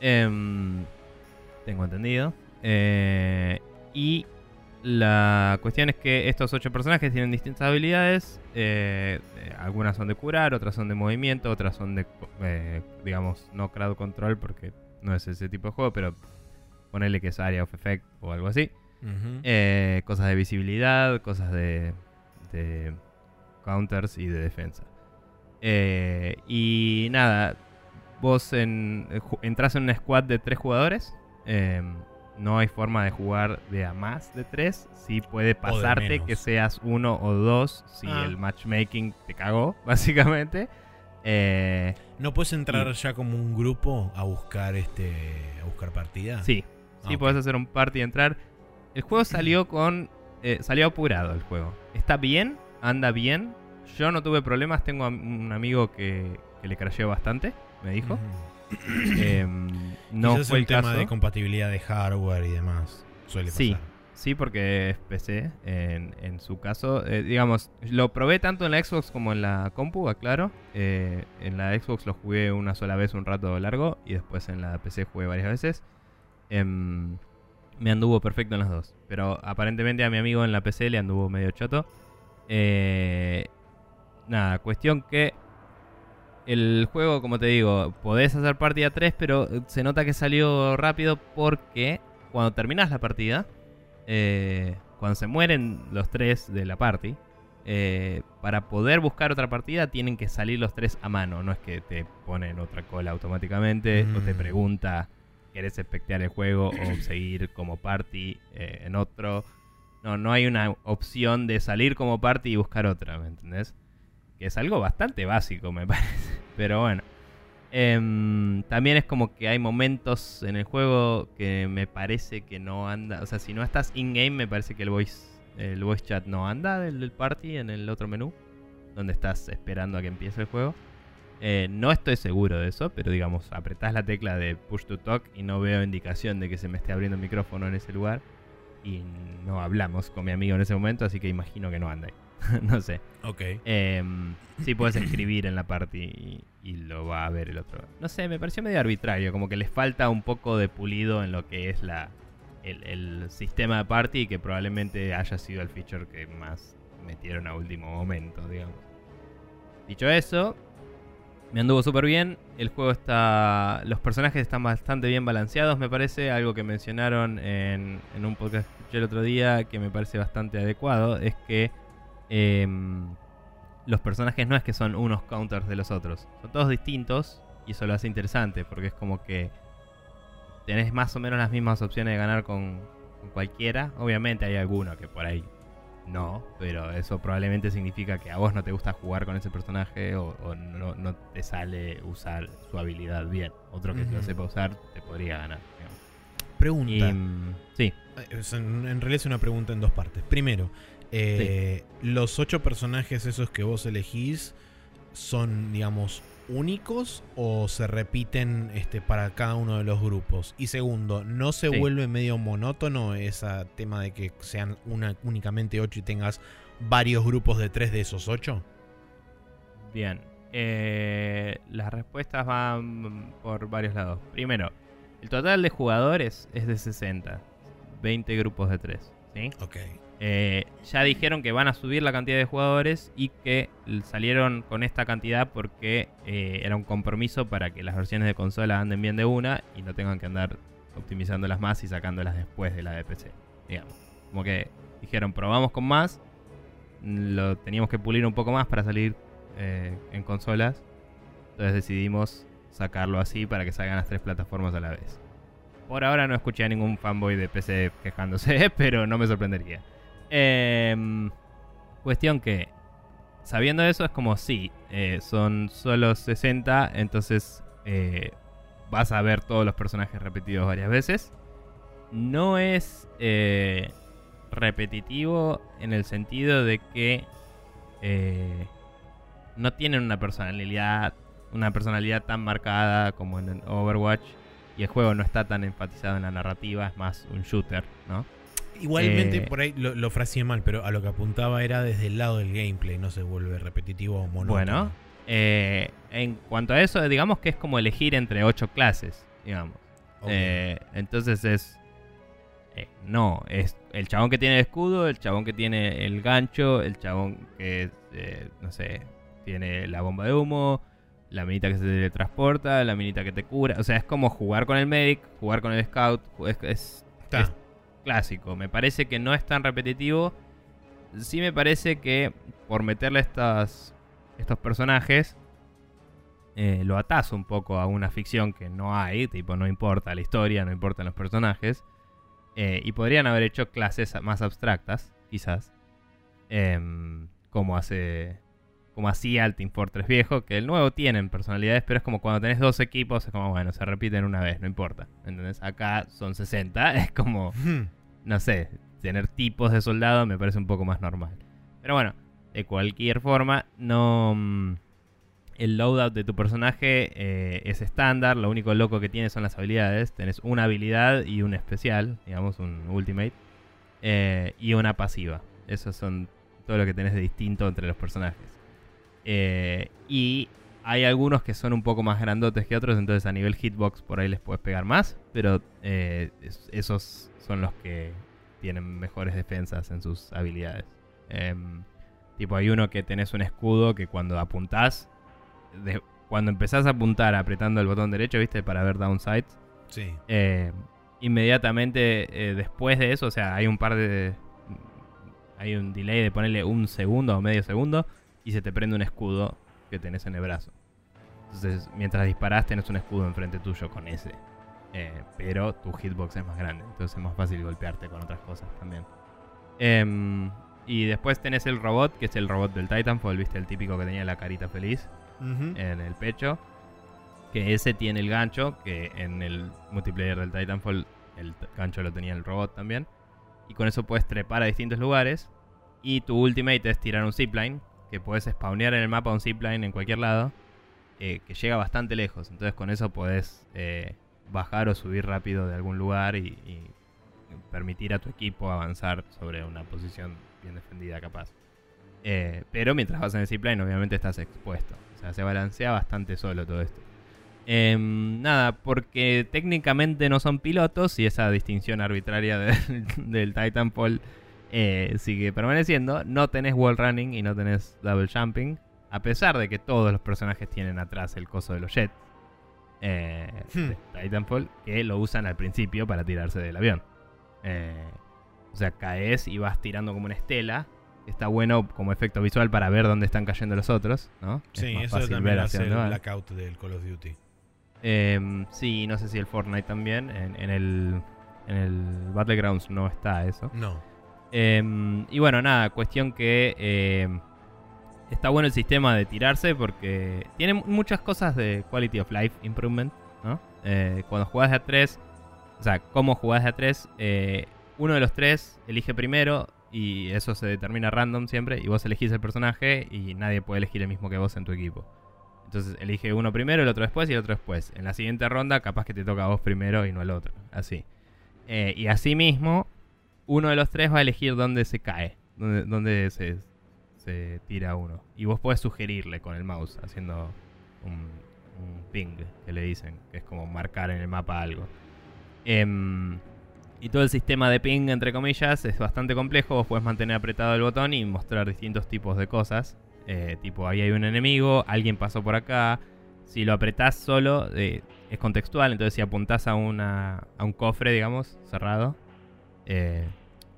S1: Em, tengo entendido. Y la cuestión es que estos ocho personajes tienen distintas habilidades. eh, eh, algunas son de curar, otras son de movimiento, otras son de, eh, digamos, no crowd control porque no es ese tipo de juego, pero ponerle que es area of effect o algo así. Eh, cosas de visibilidad, cosas de, de counters y de defensa. Eh, y nada, vos en, entras en una squad de tres jugadores. No hay forma de jugar de a más de tres. Sí puede pasarte que seas uno o dos si
S2: Ah.
S1: el matchmaking te cagó, básicamente. Eh,
S2: ¿No puedes entrar ya como un grupo a buscar este a buscar partida?
S1: Sí,
S2: Ah,
S1: sí,
S2: ok.
S1: podés hacer un party y entrar. El juego salió con. eh, salió apurado el juego. Está bien, anda bien. Yo no tuve problemas. Tengo un amigo que, que le crasheó bastante, me dijo. Em, no fue
S2: un
S1: el
S2: tema
S1: caso.
S2: de compatibilidad de hardware y demás. Suele
S1: Sí.
S2: pasar.
S1: Sí, porque es PC en, en su caso. Eh, digamos, lo probé tanto en la Xbox como en la compu, aclaro. Eh, en la Xbox lo jugué una sola vez un rato largo y después en la PC jugué varias veces. Em, me anduvo perfecto en las dos. Pero aparentemente a mi amigo en la PC le anduvo medio choto. Eh, nada, cuestión que el juego, como te digo, podés hacer partida 3, pero se nota que salió rápido porque cuando terminas la partida, eh, cuando se mueren los tres de la party, eh, para poder buscar otra partida tienen que salir los tres a mano. No es que te ponen otra cola automáticamente o te
S2: Mm.
S1: pregunta, ¿querés espectear el juego o seguir como party eh, en otro? No, no hay una opción de salir como party y buscar otra, ¿me entendés? Que es algo bastante básico, me parece. Pero bueno. Em, también es como que hay momentos en el juego que me parece que no anda. O sea, si no estás in-game, me parece que el voice, el voice chat no anda del, party en el otro menú, donde estás esperando a que empiece el juego. Eh, no estoy seguro de eso, pero digamos, apretás la tecla de push to talk y no veo indicación de que se me esté abriendo el micrófono en ese lugar. Y no hablamos con mi amigo en ese momento, así que imagino que no anda ahí. no sé.
S2: Ok.
S1: Em, sí puedes escribir en la party y, y lo va a ver el otro. No sé, me pareció medio arbitrario, como que les falta un poco de pulido en lo que es la el, el sistema de party y que probablemente haya sido el feature que más metieron a último momento, digamos. Dicho eso, me anduvo súper bien. El juego está. Los personajes están bastante bien balanceados, me parece. Algo que mencionaron en, en un podcast que escuché el otro día que me parece bastante adecuado. Es que em, los personajes no es que son unos counters de los otros. Son todos distintos. Y eso lo hace interesante. Porque es como que tenés más o menos las mismas opciones de ganar con, con cualquiera. Obviamente hay alguno que por ahí no, pero eso probablemente significa que a vos no te gusta jugar con ese personaje o, o no, no te sale usar su habilidad bien. Otro que lo
S2: Ujú.
S1: sepa usar te podría ganar. digamos.
S2: Pregunta.
S1: Y, mm, sí,
S2: Eh, en realidad es una pregunta en dos partes. Primero, eh, los ocho personajes esos que vos elegís son, digamos, únicos o se repiten este, para cada uno de los grupos. Y segundo, ¿no se
S1: Sí.
S2: vuelve medio monótono ese tema de que sean una, únicamente ocho y tengas varios grupos de tres de esos ocho?
S1: bien. Eh, las respuestas van por varios lados. Primero, el total de jugadores es de 60. 20 grupos de 3. ¿sí?
S2: Ok.
S1: Eh, ya dijeron que van a subir la cantidad de jugadores y que salieron con esta cantidad porque eh, era un compromiso para que las versiones de consola anden bien de una y no tengan que andar optimizándolas más y sacándolas después de la de PC. Digamos. Como que dijeron, probamos con más, lo teníamos que pulir un poco más para salir eh, en consolas. Entonces decidimos sacarlo así para que salgan las tres plataformas a la vez. Por ahora no escuché a ningún fanboy de PC quejándose, pero no me sorprendería. Em, cuestión que, sabiendo eso, es como sí, eh, son solo 60, entonces eh, vas a ver todos los personajes repetidos varias veces. No es eh, repetitivo en el sentido de que eh, no tienen una personalidad, una personalidad tan marcada como en Overwatch y el juego no está tan enfatizado en la narrativa, es más un shooter, ¿no?
S2: Igualmente,
S1: Eh,
S2: por ahí lo, lo fraseé mal, pero a lo que apuntaba era desde el lado del gameplay, no se vuelve repetitivo o monótono.
S1: Bueno, eh, en cuanto a eso, digamos que es como elegir entre ocho clases, digamos. Eh, entonces es. eh, no, es el chabón que tiene el escudo, el chabón que tiene el gancho, el chabón que, no sé, tiene la bomba de humo, la minita que se teletransporta, la minita que te cura. O sea, es como jugar con el medic, jugar con el scout. Es, es clásico. Me parece que no es tan repetitivo. Sí me parece que por meterle estas, estos personajes, eh, lo atás un poco a una ficción que no hay, tipo no importa la historia, no importan los personajes. Eh, y podrían haber hecho clases más abstractas, quizás. Em, como hace. Como hacía el Team Fortress viejo, que el nuevo tienen personalidades, pero es como cuando tenés dos equipos, es como, bueno, se repiten una vez, no importa. ¿Entendés? Acá son 60, es como
S2: Hmm.
S1: No sé, tener tipos de soldados me parece un poco más normal. Pero bueno, de cualquier forma, no. mm, El loadout de tu personaje eh, es estándar, lo único loco que tiene son las habilidades. Tenés una habilidad y un especial, digamos, un ultimate, eh, y una pasiva. Esos son todo lo que tenés de distinto entre los personajes. Eh, y hay algunos que son un poco más grandotes que otros, entonces a nivel hitbox por ahí les puedes pegar más, pero eh, es- esos son los que tienen mejores defensas en sus habilidades. Em, tipo, hay uno que tenés un escudo que cuando apuntás, de- cuando empezás a apuntar apretando el botón derecho, ¿viste? Para ver downsides,
S2: Sí.
S1: eh, inmediatamente eh, después de eso, o sea, hay un par de. Hay un delay de ponerle un segundo o medio segundo y se te prende un escudo que tenés en el brazo. Entonces, mientras disparás, tenés un escudo enfrente tuyo con ese. Eh, pero tu hitbox es más grande, entonces es más fácil golpearte con otras cosas también. Em, y después tenés el robot, que es el robot del Titanfall, ¿viste? El típico que tenía la carita feliz en el pecho. Que ese tiene el gancho, que en el multiplayer del Titanfall el gancho lo tenía el robot también. Y con eso puedes trepar a distintos lugares. Y tu ultimate es tirar un zipline, que puedes spawnear en el mapa un zipline en cualquier lado, eh, que llega bastante lejos. Entonces con eso podés eh, bajar o subir rápido de algún lugar y, permitir a tu equipo avanzar sobre una posición bien defendida capaz. Eh, pero mientras vas en el zipline obviamente estás expuesto. O sea, se balancea bastante solo todo esto. Em, nada, porque técnicamente no son pilotos y esa distinción arbitraria del, del Titanfall sigue permaneciendo. No tenés wall running y no tenés double jumping. A pesar de que todos los personajes tienen atrás el coso de los jets. eh,
S2: Hmm.
S1: de Titanfall, que lo usan al principio para tirarse del avión. Eh, o sea, caes y vas tirando como una estela. Está bueno como efecto visual para ver dónde están cayendo los otros, ¿no? Es
S2: Sí,
S1: más
S2: eso
S1: fácil
S2: también
S1: ver
S2: hace el blackout del Call of Duty.
S1: Em, sí, no sé si el Fortnite también. En, en el, en el Battlegrounds no está eso.
S2: No.
S1: Em, y bueno, nada, cuestión que em, está bueno el sistema de tirarse porque tiene muchas cosas de quality of life improvement, ¿no? Eh, cuando jugás de a 3, o sea, cómo jugás de a 3, eh, uno de los tres elige primero y eso se determina random siempre y vos elegís el personaje y nadie puede elegir el mismo que vos en tu equipo. Entonces elige uno primero, el otro después y el otro después. En la siguiente ronda capaz que te toca a vos primero y no al otro. Así. Eh, y así mismo, uno de los tres va a elegir dónde se cae, dónde, dónde se, tira uno. Y vos podés sugerirle con el mouse, haciendo un, un ping, que le dicen, que es como marcar en el mapa algo. Em, y todo el sistema de ping, entre comillas, es bastante complejo. Vos podés mantener apretado el botón y mostrar distintos tipos de cosas. Eh, tipo, ahí hay un enemigo, alguien pasó por acá. Si lo apretás solo, eh, es contextual. Entonces, si apuntás a, una, a un cofre, digamos, cerrado, eh,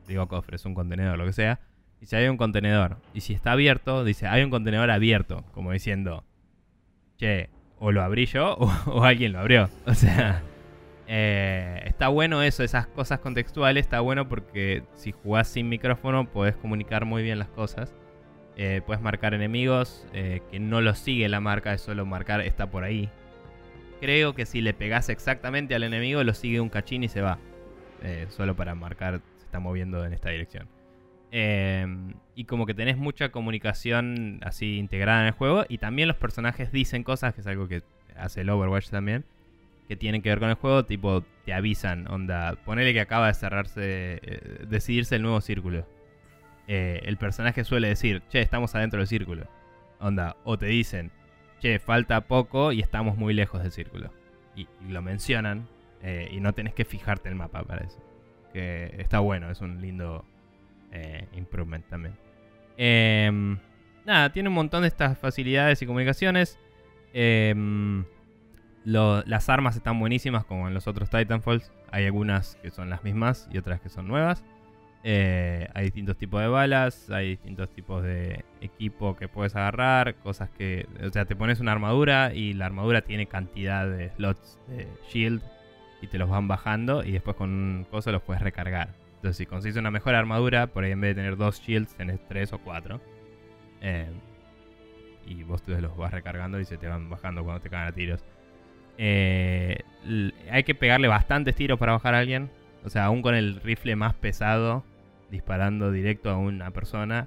S1: digo cofre, es un contenedor, lo que sea. Y si hay un contenedor, y si está abierto, dice, hay un contenedor abierto, como diciendo, che, o lo abrí yo o, alguien lo abrió. O sea, eh, está bueno eso, esas cosas contextuales, está bueno porque si jugás sin micrófono podés comunicar muy bien las cosas. Eh, puedes marcar enemigos eh, que no los sigue la marca, es solo marcar está por ahí. Creo que si le pegás exactamente al enemigo, lo sigue un cachín y se va. Solo para marcar, se está moviendo en esta dirección. Eh, y como que tenés mucha comunicación así integrada en el juego. Y también los personajes dicen cosas, que es algo que hace el Overwatch también. Que tienen que ver con el juego, tipo, te avisan, onda. Ponele que acaba de cerrarse, eh, decidirse el nuevo círculo. Eh, el personaje suele decir, che, estamos adentro del círculo. Onda, o te dicen, che, falta poco y estamos muy lejos del círculo. Y, y lo mencionan eh, y no tenés que fijarte el mapa para eso. Que está bueno, es un lindo eh, improvement también. Em, nada, tiene un montón de estas facilidades y comunicaciones. Em, las armas están buenísimas como en los otros Titanfalls. Hay algunas que son las mismas y otras que son nuevas. Eh, hay distintos tipos de balas, hay distintos tipos de equipo que puedes agarrar, cosas que... O sea, te pones una armadura y la armadura tiene cantidad de slots de shield y te los van bajando y después con un coso los puedes recargar. Entonces si consigues una mejor armadura, por ahí en vez de tener dos shields tenés tres o cuatro. Eh, y vos te los vas recargando y se te van bajando cuando te cagan a tiros. Eh, hay que pegarle bastantes tiros para bajar a alguien. O sea, aún con el rifle más pesado, disparando directo a una persona,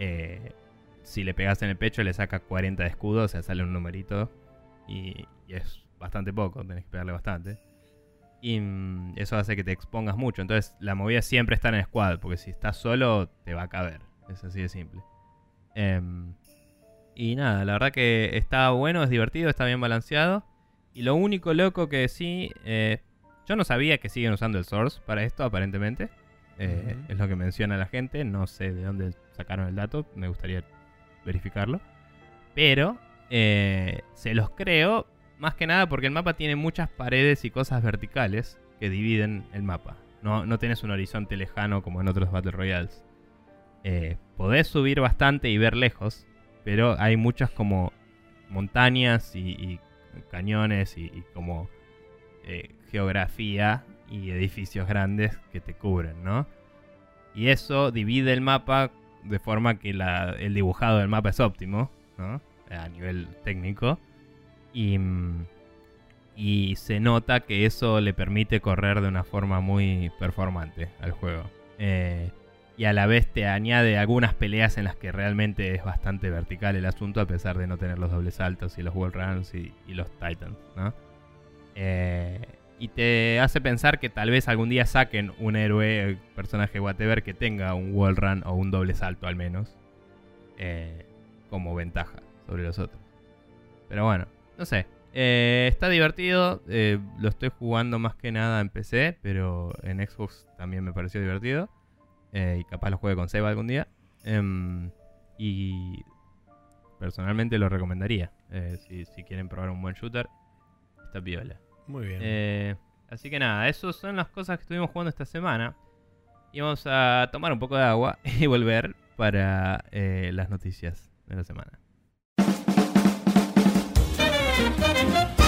S1: eh, si le pegas en el pecho le saca 40 de escudo, o sea, sale un numerito. Y, y es bastante poco, tenés que pegarle bastante. Y mm, eso hace que te expongas mucho. Entonces, la movida es siempre estar en squad, porque si estás solo, te va a caber. Es así de simple. Em, y nada, la verdad que está bueno, es divertido, está bien balanceado. Y lo único loco que sí, eh, yo no sabía que siguen usando el Source para esto, aparentemente. Eh. Es lo que menciona la gente, no sé de dónde sacaron el dato, me gustaría verificarlo. Pero eh, se los creo, más que nada porque el mapa tiene muchas paredes y cosas verticales que dividen el mapa. No, no tenés un horizonte lejano como en otros Battle Royales. Eh, podés subir bastante y ver lejos, pero hay muchas como montañas y, cañones y, como eh, geografía y edificios grandes que te cubren, ¿no? Y eso divide el mapa de forma que el dibujado del mapa es óptimo, ¿no? A nivel técnico. Y, y se nota que eso le permite correr de una forma muy performante al juego. Eh, y a la vez te añade algunas peleas en las que realmente es bastante vertical el asunto, a pesar de no tener los dobles saltos y los wall runs y, los titans. Eh, y te hace pensar que tal vez algún día saquen un héroe, personaje whatever, que tenga un wall run o un doble salto al menos, eh, como ventaja sobre los otros. Pero bueno, no sé. Eh, está divertido, lo estoy jugando más que nada en PC, pero en Xbox también me pareció divertido. Eh, y capaz lo juegue con Seba algún día. Em, y personalmente lo recomendaría. Eh, si, quieren probar un buen shooter, está piola.
S2: Muy bien.
S1: Eh, así que nada, esas son las cosas que estuvimos jugando esta semana. Y vamos a tomar un poco de agua y volver para las noticias de la semana. Thank you.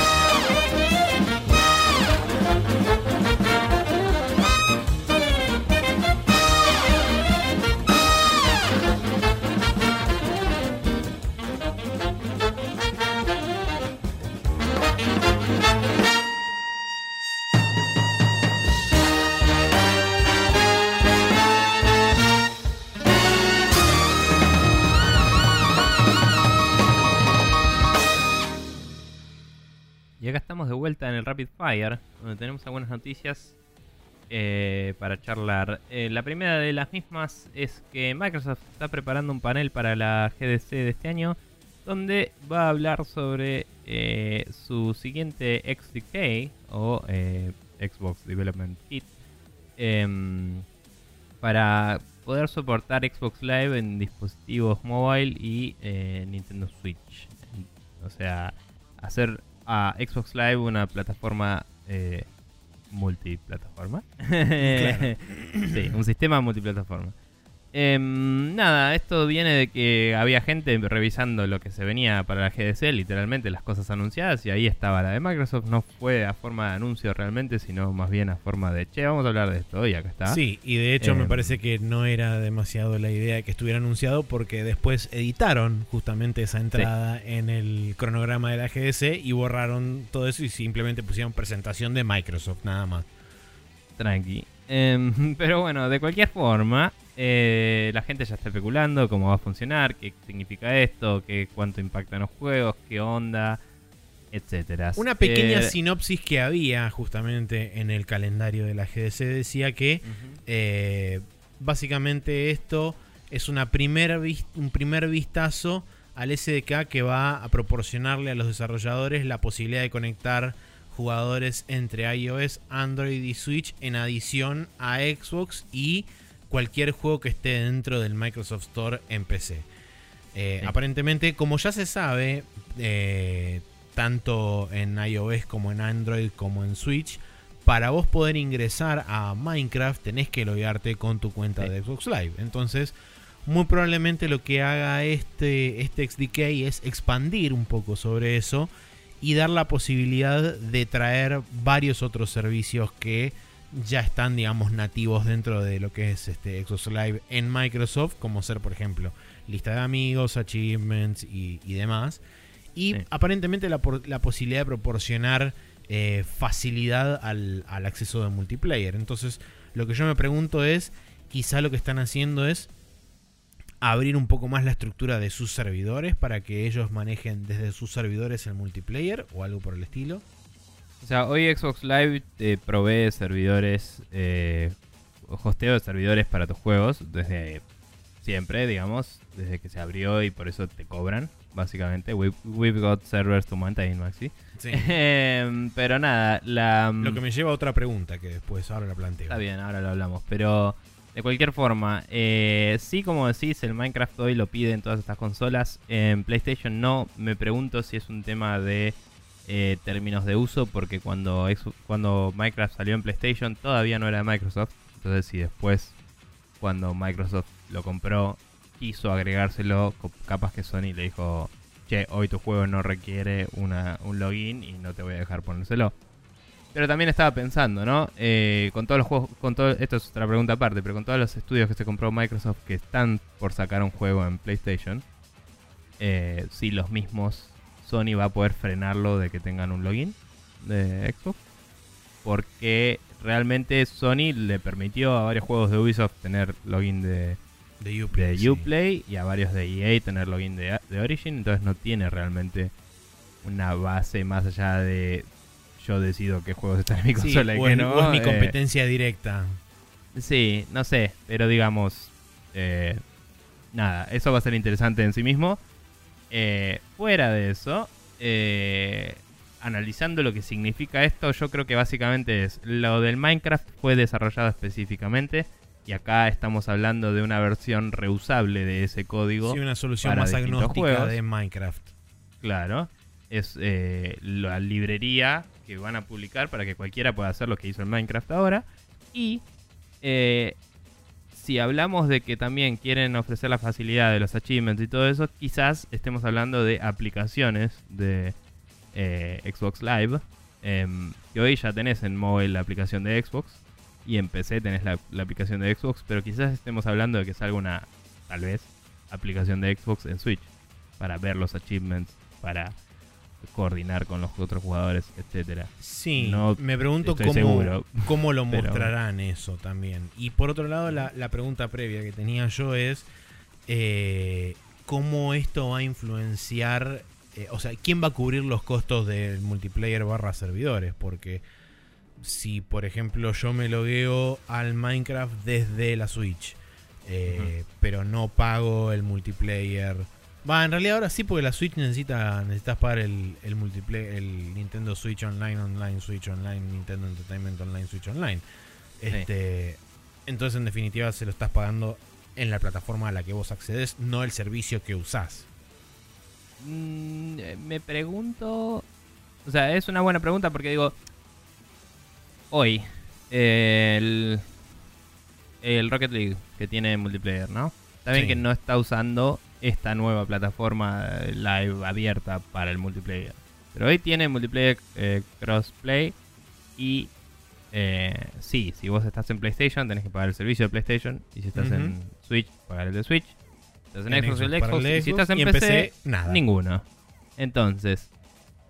S1: Y acá estamos de vuelta en el Rapid Fire, donde tenemos algunas noticias eh, para charlar. Eh, la primera de las mismas es que Microsoft está preparando un panel para la GDC de este año, donde va a hablar sobre eh, su siguiente XDK o Xbox Development Kit em, para poder soportar Xbox Live en dispositivos mobile y Nintendo Switch. O sea, hacer a Xbox Live una plataforma eh, multiplataforma. sí, un sistema multiplataforma. Em, nada, esto viene de que había gente revisando lo que se venía para la GDC, literalmente las cosas anunciadas, y ahí estaba la de Microsoft. No fue a forma de anuncio realmente, sino más bien a forma de, che, vamos a hablar de esto, y acá está.
S2: Sí, y de hecho me em, parece que no era demasiado la idea de que estuviera anunciado, porque después editaron justamente esa entrada en el cronograma de la GDC y borraron todo eso y simplemente pusieron presentación de Microsoft, nada más.
S1: Tranqui. Em, pero bueno, de cualquier forma, eh, la gente ya está especulando cómo va a funcionar, qué significa esto, qué cuánto impacta en los juegos, qué onda, etcétera.
S2: Una pequeña eh, sinopsis que había justamente en el calendario de la GDC decía que eh, básicamente esto es una primera un primer vistazo al SDK que va a proporcionarle a los desarrolladores la posibilidad de conectar jugadores entre iOS, Android y Switch en adición a Xbox y cualquier juego que esté dentro del Microsoft Store en PC. Eh, aparentemente, como ya se sabe, eh, tanto en iOS como en Android como en Switch, para vos poder ingresar a Minecraft tenés que loguearte con tu cuenta de Xbox Live. Entonces, muy probablemente lo que haga este, este XDK es expandir un poco sobre eso y dar la posibilidad de traer varios otros servicios que ya están, digamos, nativos dentro de lo que es este Xbox Live en Microsoft, como ser, por ejemplo, lista de amigos, achievements y, demás. Y aparentemente la, la, posibilidad de proporcionar eh, facilidad al, al, acceso de multiplayer. Entonces, lo que yo me pregunto es, quizá lo que están haciendo es abrir un poco más la estructura de sus servidores para que ellos manejen desde sus servidores el multiplayer o algo por el estilo.
S1: O sea, hoy Xbox Live te provee servidores, eh, hosteo de servidores para tus juegos desde siempre, digamos, desde que se abrió y por eso te cobran, básicamente. We've, got servers to maintain, Maxi. Sí. Em, pero nada, la...
S2: Lo que me lleva a otra pregunta que después ahora la planteo.
S1: Está bien, ahora lo hablamos, pero... De cualquier forma, eh, sí, como decís, el Minecraft hoy lo pide en todas estas consolas. En PlayStation no. Me pregunto si es un tema de eh, términos de uso, porque cuando, cuando Minecraft salió en PlayStation todavía no era de Microsoft. Entonces, si después, cuando Microsoft lo compró, quiso agregárselo, capaz que Sony le dijo, che, hoy tu juego no requiere una, un login y no te voy a dejar ponérselo. Pero también estaba pensando, ¿no? Eh, con todos los juegos, con todo, esto es otra pregunta aparte, pero con todos los estudios que se compró Microsoft que están por sacar un juego en PlayStation, eh, si los mismos Sony va a poder frenarlo de que tengan un login. de Xbox. Porque realmente Sony le permitió a varios juegos de Ubisoft tener login de,
S2: De Uplay.
S1: de
S2: sí.
S1: Uplay y a varios de EA tener login de, de Origin. Entonces no tiene realmente una base más allá de yo decido qué juegos están en mi
S2: Sí,
S1: consola y
S2: o
S1: qué
S2: es,
S1: no.
S2: o es mi
S1: eh,
S2: competencia directa.
S1: Sí, no sé, pero digamos, eh, nada, eso va a ser interesante en sí mismo. Eh, fuera de eso, eh, analizando lo que significa esto, yo creo que básicamente es lo del Minecraft fue desarrollado específicamente y acá estamos hablando de una versión reusable de ese código.
S2: Sí, una solución
S1: para
S2: más agnóstica
S1: juegos.
S2: de Minecraft.
S1: Claro, es eh, la librería que van a publicar para que cualquiera pueda hacer lo que hizo el Minecraft ahora. Y eh, si hablamos de que también quieren ofrecer la facilidad de los achievements y todo eso, quizás estemos hablando de aplicaciones de eh, Xbox Live. em, que hoy ya tenés en móvil la aplicación de Xbox y en PC tenés la, la aplicación de Xbox, pero quizás estemos hablando de que salga una, tal vez, aplicación de Xbox en Switch para ver los achievements, para coordinar con los otros jugadores, etcétera.
S2: Sí,
S1: No
S2: me pregunto cómo,
S1: seguro,
S2: cómo lo
S1: pero-
S2: mostrarán eso también. Y por otro lado, la, la pregunta previa que tenía yo es eh, cómo esto va a influenciar, eh, o sea, quién va a cubrir los costos del multiplayer barra servidores, porque si por ejemplo yo me logueo al Minecraft desde la Switch, eh, pero no pago el multiplayer. Va, en realidad ahora sí, porque la Switch necesita necesitas pagar el, el multiplayer, el Nintendo Switch Online, Online Switch Online, Nintendo Entertainment Online, Switch Online. Este, entonces en definitiva se lo estás pagando en la plataforma a la que vos accedes, no el servicio que usás.
S1: Mm, eh, me pregunto. O sea, es una buena pregunta porque digo. Hoy, eh, el, el Rocket League que tiene multiplayer, ¿no? Está bien
S2: Sí.
S1: que no está usando esta nueva plataforma live abierta para el multiplayer. Pero hoy tiene multiplayer eh, crossplay y eh, sí, si vos estás en PlayStation tenés que pagar el servicio de PlayStation y si estás en Switch, pagar el de Switch. Estás en,
S2: En
S1: Xbox, el Xbox,
S2: el
S1: y si
S2: Xbox,
S1: estás en PC,
S2: nada.
S1: Ninguno. Entonces,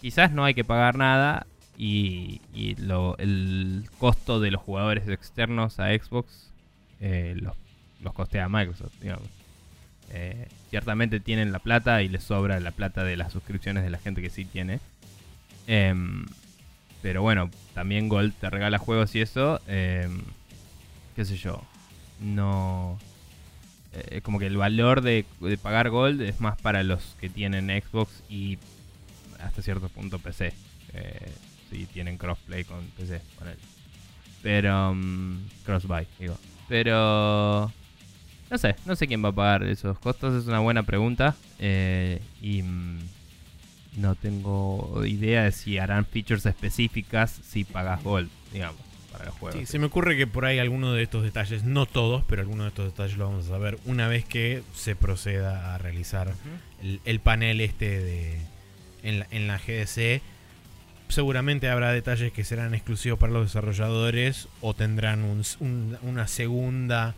S1: quizás no hay que pagar nada y, y lo- el costo de los jugadores externos a Xbox eh, los, los costea Microsoft, digamos. Eh, ciertamente tienen la plata y les sobra la plata de las suscripciones de la gente que sí tiene. Em, pero bueno, también Gold te regala juegos y eso. em, qué sé yo. No. eh, como que el valor de, pagar Gold es más para los que tienen Xbox y hasta cierto punto PC. Eh, si tienen crossplay con PC, ponele. Pero. mm, crossbuy, digo. Pero. No sé, no sé quién va a pagar esos costos, es una buena pregunta. eh, y. mm, no tengo idea de si harán features específicas si pagas Gold, digamos, para los juegos.
S2: Sí, se me ocurre que por ahí alguno de estos detalles, no todos, pero algunos de estos detalles lo vamos a saber una vez que se proceda a realizar el, el panel este de en la, en la GDC. Seguramente habrá detalles que serán exclusivos para los desarrolladores o tendrán un, s- un- una segunda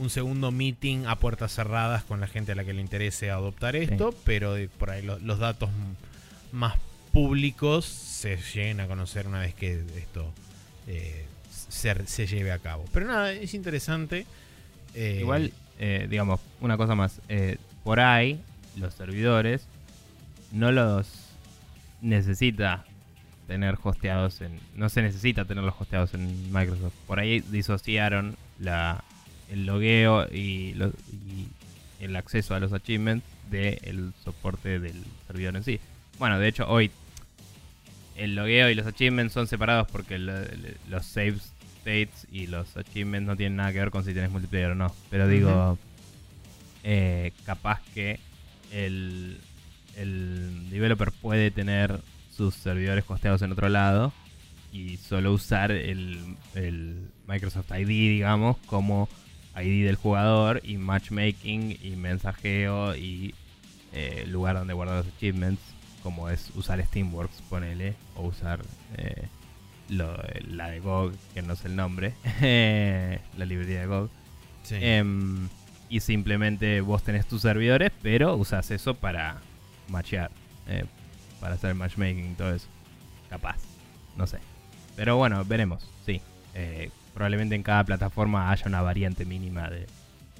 S2: un segundo meeting a puertas cerradas con la gente a la que le interese adoptar esto, pero por ahí lo- los datos más públicos se lleguen a conocer una vez que esto eh, se, se lleve a cabo. Pero nada, es interesante. eh,
S1: Igual, eh, digamos, una cosa más. por ahí, los servidores no los necesita tener hosteados en. No se necesita tenerlos hosteados en Microsoft. Por ahí disociaron la, el logueo y, lo- y el acceso a los achievements del soporte del servidor en sí. Bueno, de hecho, hoy el logueo y los achievements son separados porque los save states y los achievements no tienen nada que ver con si tienes multiplayer o no. Pero digo, eh, capaz que el, el developer puede tener sus servidores costeados en otro lado y solo usar el, el Microsoft ID, digamos, como ID del jugador y matchmaking y mensajeo y eh, lugar donde guardar los achievements, como es usar Steamworks, ponele, o usar eh, lo- la de GOG, que no sé el nombre, la librería de GOG.
S2: sí.
S1: Em, y simplemente vos tenés tus servidores, pero usas eso para matchear, eh, para hacer matchmaking y todo eso. Capaz. no sé. Pero bueno, veremos, sí. Eh, probablemente en cada plataforma haya una variante mínima de,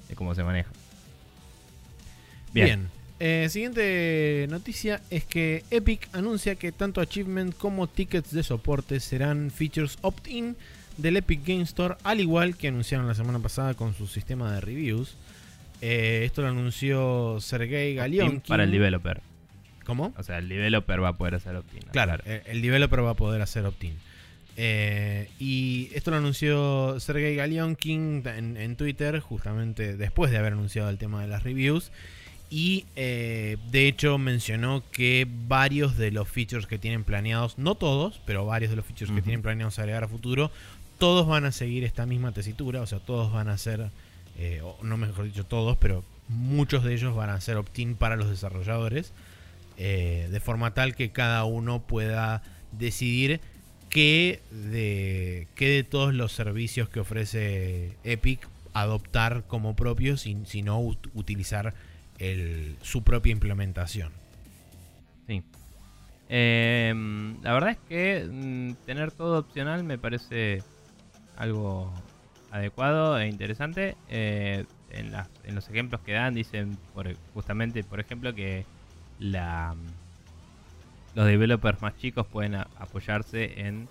S1: de cómo se maneja.
S2: Bien. Bien. Eh, siguiente noticia es que Epic anuncia que tanto Achievement como tickets de soporte serán features opt-in del Epic Game Store, al igual que anunciaron la semana pasada con su sistema de reviews. Eh, esto lo anunció Sergey Galionkin.
S1: Para el developer.
S2: ¿Cómo?
S1: O sea, el developer va a poder hacer opt-in.
S2: Claro, el developer va a poder hacer opt-in. Eh, y esto lo anunció Sergey Galionkin en, en, Twitter, justamente después de haber anunciado el tema de las reviews. Y eh, de hecho mencionó que varios de los features que tienen planeados, no todos, pero varios de los features que tienen planeados agregar a futuro, todos van a seguir esta misma tesitura, o sea, todos van a ser, eh, no mejor dicho todos, pero muchos de ellos van a ser opt-in para los desarrolladores, eh, de forma tal que cada uno pueda decidir qué de, qué de todos los servicios que ofrece Epic adoptar como propios y si no utilizar su propia implementación.
S1: Sí. Em, la verdad es que mm, tener todo opcional me parece algo adecuado e interesante. Eh, en, los ejemplos que dan dicen justamente, por ejemplo, que la, los developers más chicos pueden apoyarse en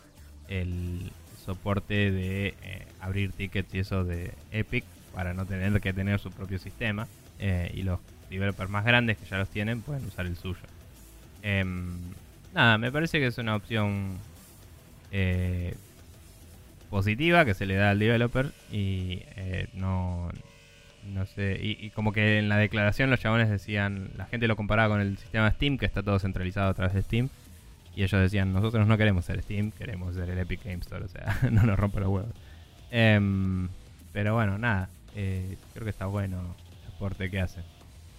S1: el soporte de eh, abrir tickets y eso de Epic para no tener que tener su propio sistema. Eh, y los developers más grandes que ya los tienen pueden usar el suyo. Em, nada, me parece que es una opción eh, positiva que se le da al developer y eh, no, no sé, y, como que en la declaración los chabones decían, la gente lo comparaba con el sistema Steam, que está todo centralizado a través de Steam, y ellos decían, nosotros no queremos ser Steam, queremos ser el Epic Games Store, o sea, no nos rompe los huevos. Em, pero bueno, nada, eh, creo que está bueno el aporte que hacen.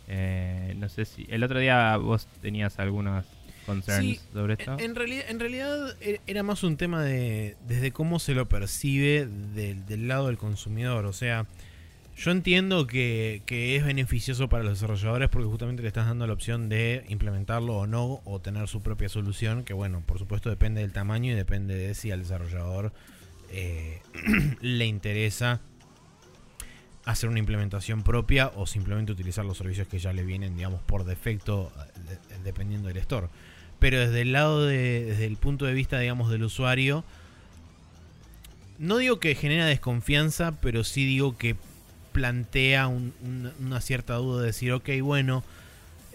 S1: Eh, no sé si. El otro día vos tenías algunas concerns sobre esto.
S2: En, realidad, en realidad e, era más un tema de. desde cómo se lo percibe del, lado del consumidor. O sea. Yo entiendo que, es beneficioso para los desarrolladores porque justamente le estás dando la opción de implementarlo o no, o tener su propia solución, que bueno, por supuesto depende del tamaño y depende de si al desarrollador eh, le interesa hacer una implementación propia o simplemente utilizar los servicios que ya le vienen, digamos, por defecto, eh, dependiendo del store. Pero desde el lado de, desde el punto de vista, digamos, del usuario, no digo que genera desconfianza, pero sí digo que plantea una cierta duda de decir, ok, bueno,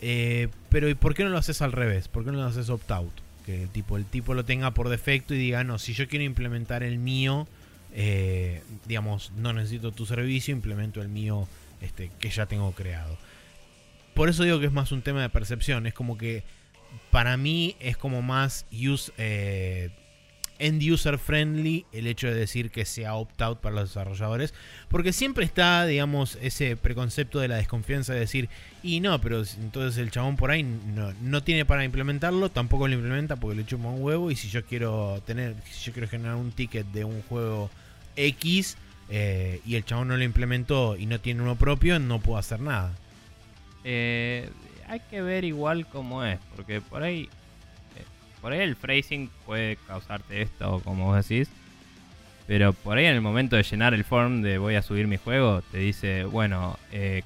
S2: eh, pero ¿y por qué no lo haces al revés? ¿Por qué no lo haces opt-out? Que tipo, el tipo lo tenga por defecto y diga, no, si yo quiero implementar el mío, eh, digamos, no necesito tu servicio, implemento el mío este, que ya tengo creado. Por eso digo que es más un tema de percepción, es como que para mí es como más use, eh, end user friendly el hecho de decir que sea opt-out para los desarrolladores, porque siempre está, digamos, ese preconcepto de la desconfianza de decir, y no, pero entonces el chabón por ahí no, no tiene para implementarlo, tampoco lo implementa porque le chupa un huevo, y si yo quiero tener, si yo quiero generar un ticket de un juego X eh, y el chabón no lo implementó y no tiene uno propio, no puedo hacer nada.
S1: Eh, hay que ver igual cómo es, porque por ahí, por ahí el phrasing puede causarte esto, como vos decís. Pero por ahí en el momento de llenar el form de voy a subir mi juego, te dice, bueno,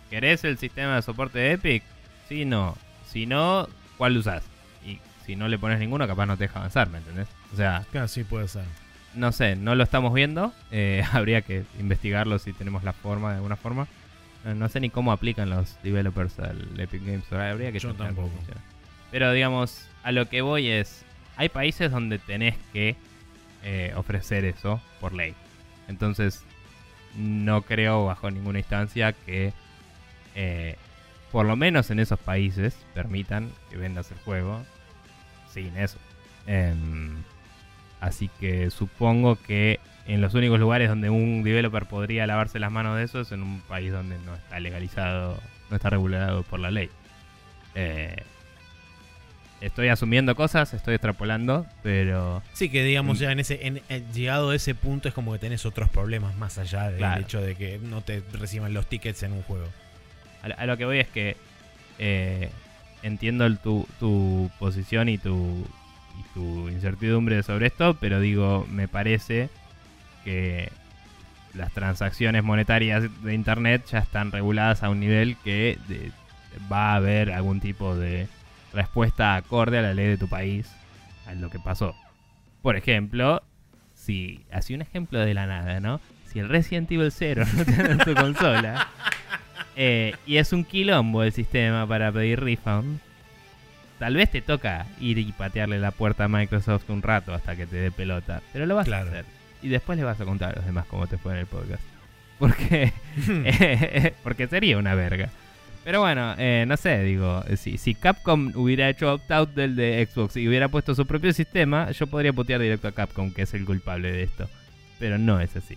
S1: ¿querés el sistema de soporte de Epic? Sí, no. Si no, ¿cuál usás? Y si no le pones ninguno, capaz no te deja avanzar, ¿me entendés?
S2: O sea... Sí puede ser
S1: no sé, no lo estamos viendo. Eh, habría que investigarlo si tenemos la forma de alguna forma. Eh, no sé ni cómo aplican los developers al Epic Games Store. Habría que
S2: Yo tampoco.
S1: Pero digamos, a lo que voy es, hay países donde tenés que eh, ofrecer eso por ley. Entonces, no creo bajo ninguna instancia que, por lo menos en esos países, permitan que vendas el juego sin eso. Em, Así que supongo que en los únicos lugares donde un developer podría lavarse las manos de eso es en un país donde no está legalizado, no está regulado por la ley. Estoy asumiendo cosas, estoy extrapolando, pero...
S2: Sí, que digamos mm. ya en ese en, llegado a ese punto es como que tenés otros problemas más allá del hecho de que no te reciban los tickets en un juego.
S1: A, lo que voy es que eh, entiendo tu, tu posición y tu y tu incertidumbre sobre esto, pero digo, me parece que las transacciones monetarias de Internet ya están reguladas a un nivel que de- va a haber algún tipo de respuesta acorde a la ley de tu país a lo que pasó. Por ejemplo, si, así un ejemplo de la nada, ¿no? Si el Resident Evil 0 no anda en tu consola eh, y es un quilombo el sistema para pedir refund, tal vez te toca ir y patearle la puerta a Microsoft un rato hasta que te dé pelota, pero lo vas
S2: Claro.
S1: a hacer. Y después le vas a contar a los demás cómo te fue en el podcast. Porque, eh, porque sería una verga. Pero bueno, eh, no sé, digo, si, si Capcom hubiera hecho opt-out del de Xbox y hubiera puesto su propio sistema, yo podría putear directo a Capcom, que es el culpable de esto. Pero no es así.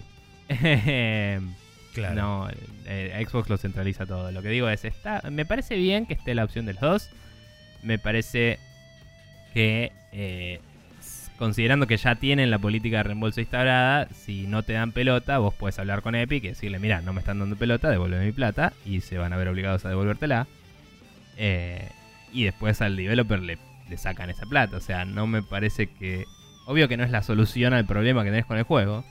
S2: Claro.
S1: No, eh, Xbox lo centraliza todo. Lo que digo es, está, me parece bien que esté la opción de los dos. Me parece que, eh, considerando que ya tienen la política de reembolso instaurada, si no te dan pelota, vos puedes hablar con Epic y decirle, mira, no me están dando pelota, devuelve mi plata. Y se van a ver obligados a devolvértela. Eh, y después al developer le, le sacan esa plata. O sea, no me parece que... Obvio que no es la solución al problema que tenés con el juego.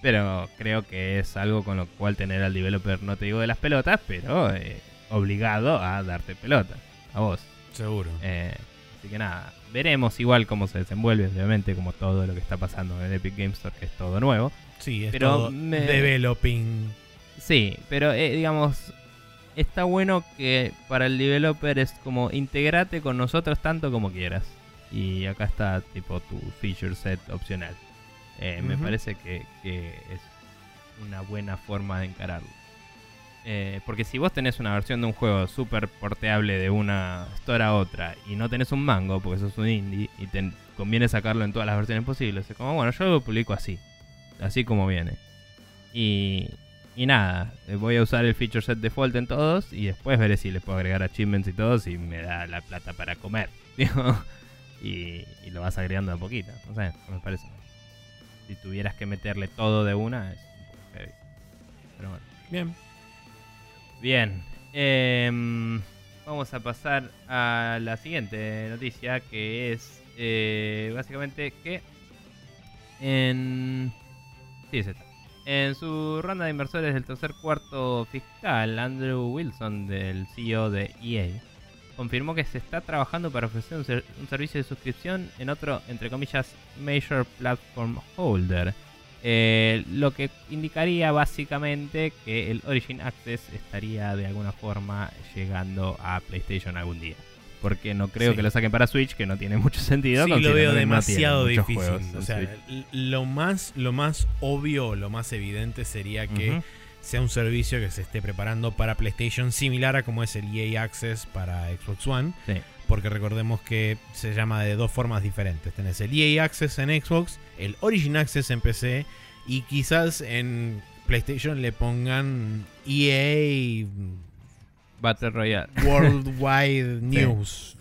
S1: Pero creo que es algo con lo cual tener al developer, no te digo de las pelotas, pero eh, obligado a darte pelota. A vos.
S2: Seguro.
S1: Eh, así que nada, veremos igual cómo se desenvuelve, obviamente, como todo lo que está pasando en Epic Games Store, que es todo nuevo.
S2: sí, es
S1: pero
S2: todo
S1: me-
S2: developing.
S1: Sí, pero eh, digamos, está bueno que para el developer es como integrate con nosotros tanto como quieras. Y acá está tipo tu feature set opcional. Eh, Me parece que, que es una buena forma de encararlo. Eh, porque si vos tenés una versión de un juego súper porteable de una store a otra y no tenés un mango porque sos un indie y te conviene sacarlo en todas las versiones posibles, es como, bueno, yo lo publico así, así como viene. Y, y nada, eh, voy a usar el feature set default en todos y después veré si les puedo agregar achievements y todo si me da la plata para comer. y, lo vas agregando de poquito. No sé, me parece. Si tuvieras que meterle todo de una, es un poco heavy. Pero bueno.
S2: Bien.
S1: Bien. em, vamos a pasar a la siguiente noticia que es eh, básicamente que en... Sí, es. En su ronda de inversores del tercer cuarto fiscal, Andrew Wilson, del CEO de EA, confirmó que se está trabajando para ofrecer un servicio de suscripción en otro, entre comillas, Major Platform Holder. Eh, lo que indicaría básicamente que el Origin Access estaría de alguna forma llegando a PlayStation algún día. Porque no creo
S2: Sí.
S1: que lo saquen para Switch, que no tiene mucho sentido.
S2: Sí, lo veo demasiado difícil. O sea,
S1: Switch.
S2: lo más, lo más obvio, lo más evidente sería que sea un servicio que se esté preparando para PlayStation, similar a como es el EA Access para Xbox One.
S1: Sí.
S2: Porque recordemos que se llama de dos formas diferentes. Tenés el EA Access en Xbox, el Origin Access en PC y quizás en PlayStation le pongan EA
S1: Battle Royale.
S2: Worldwide News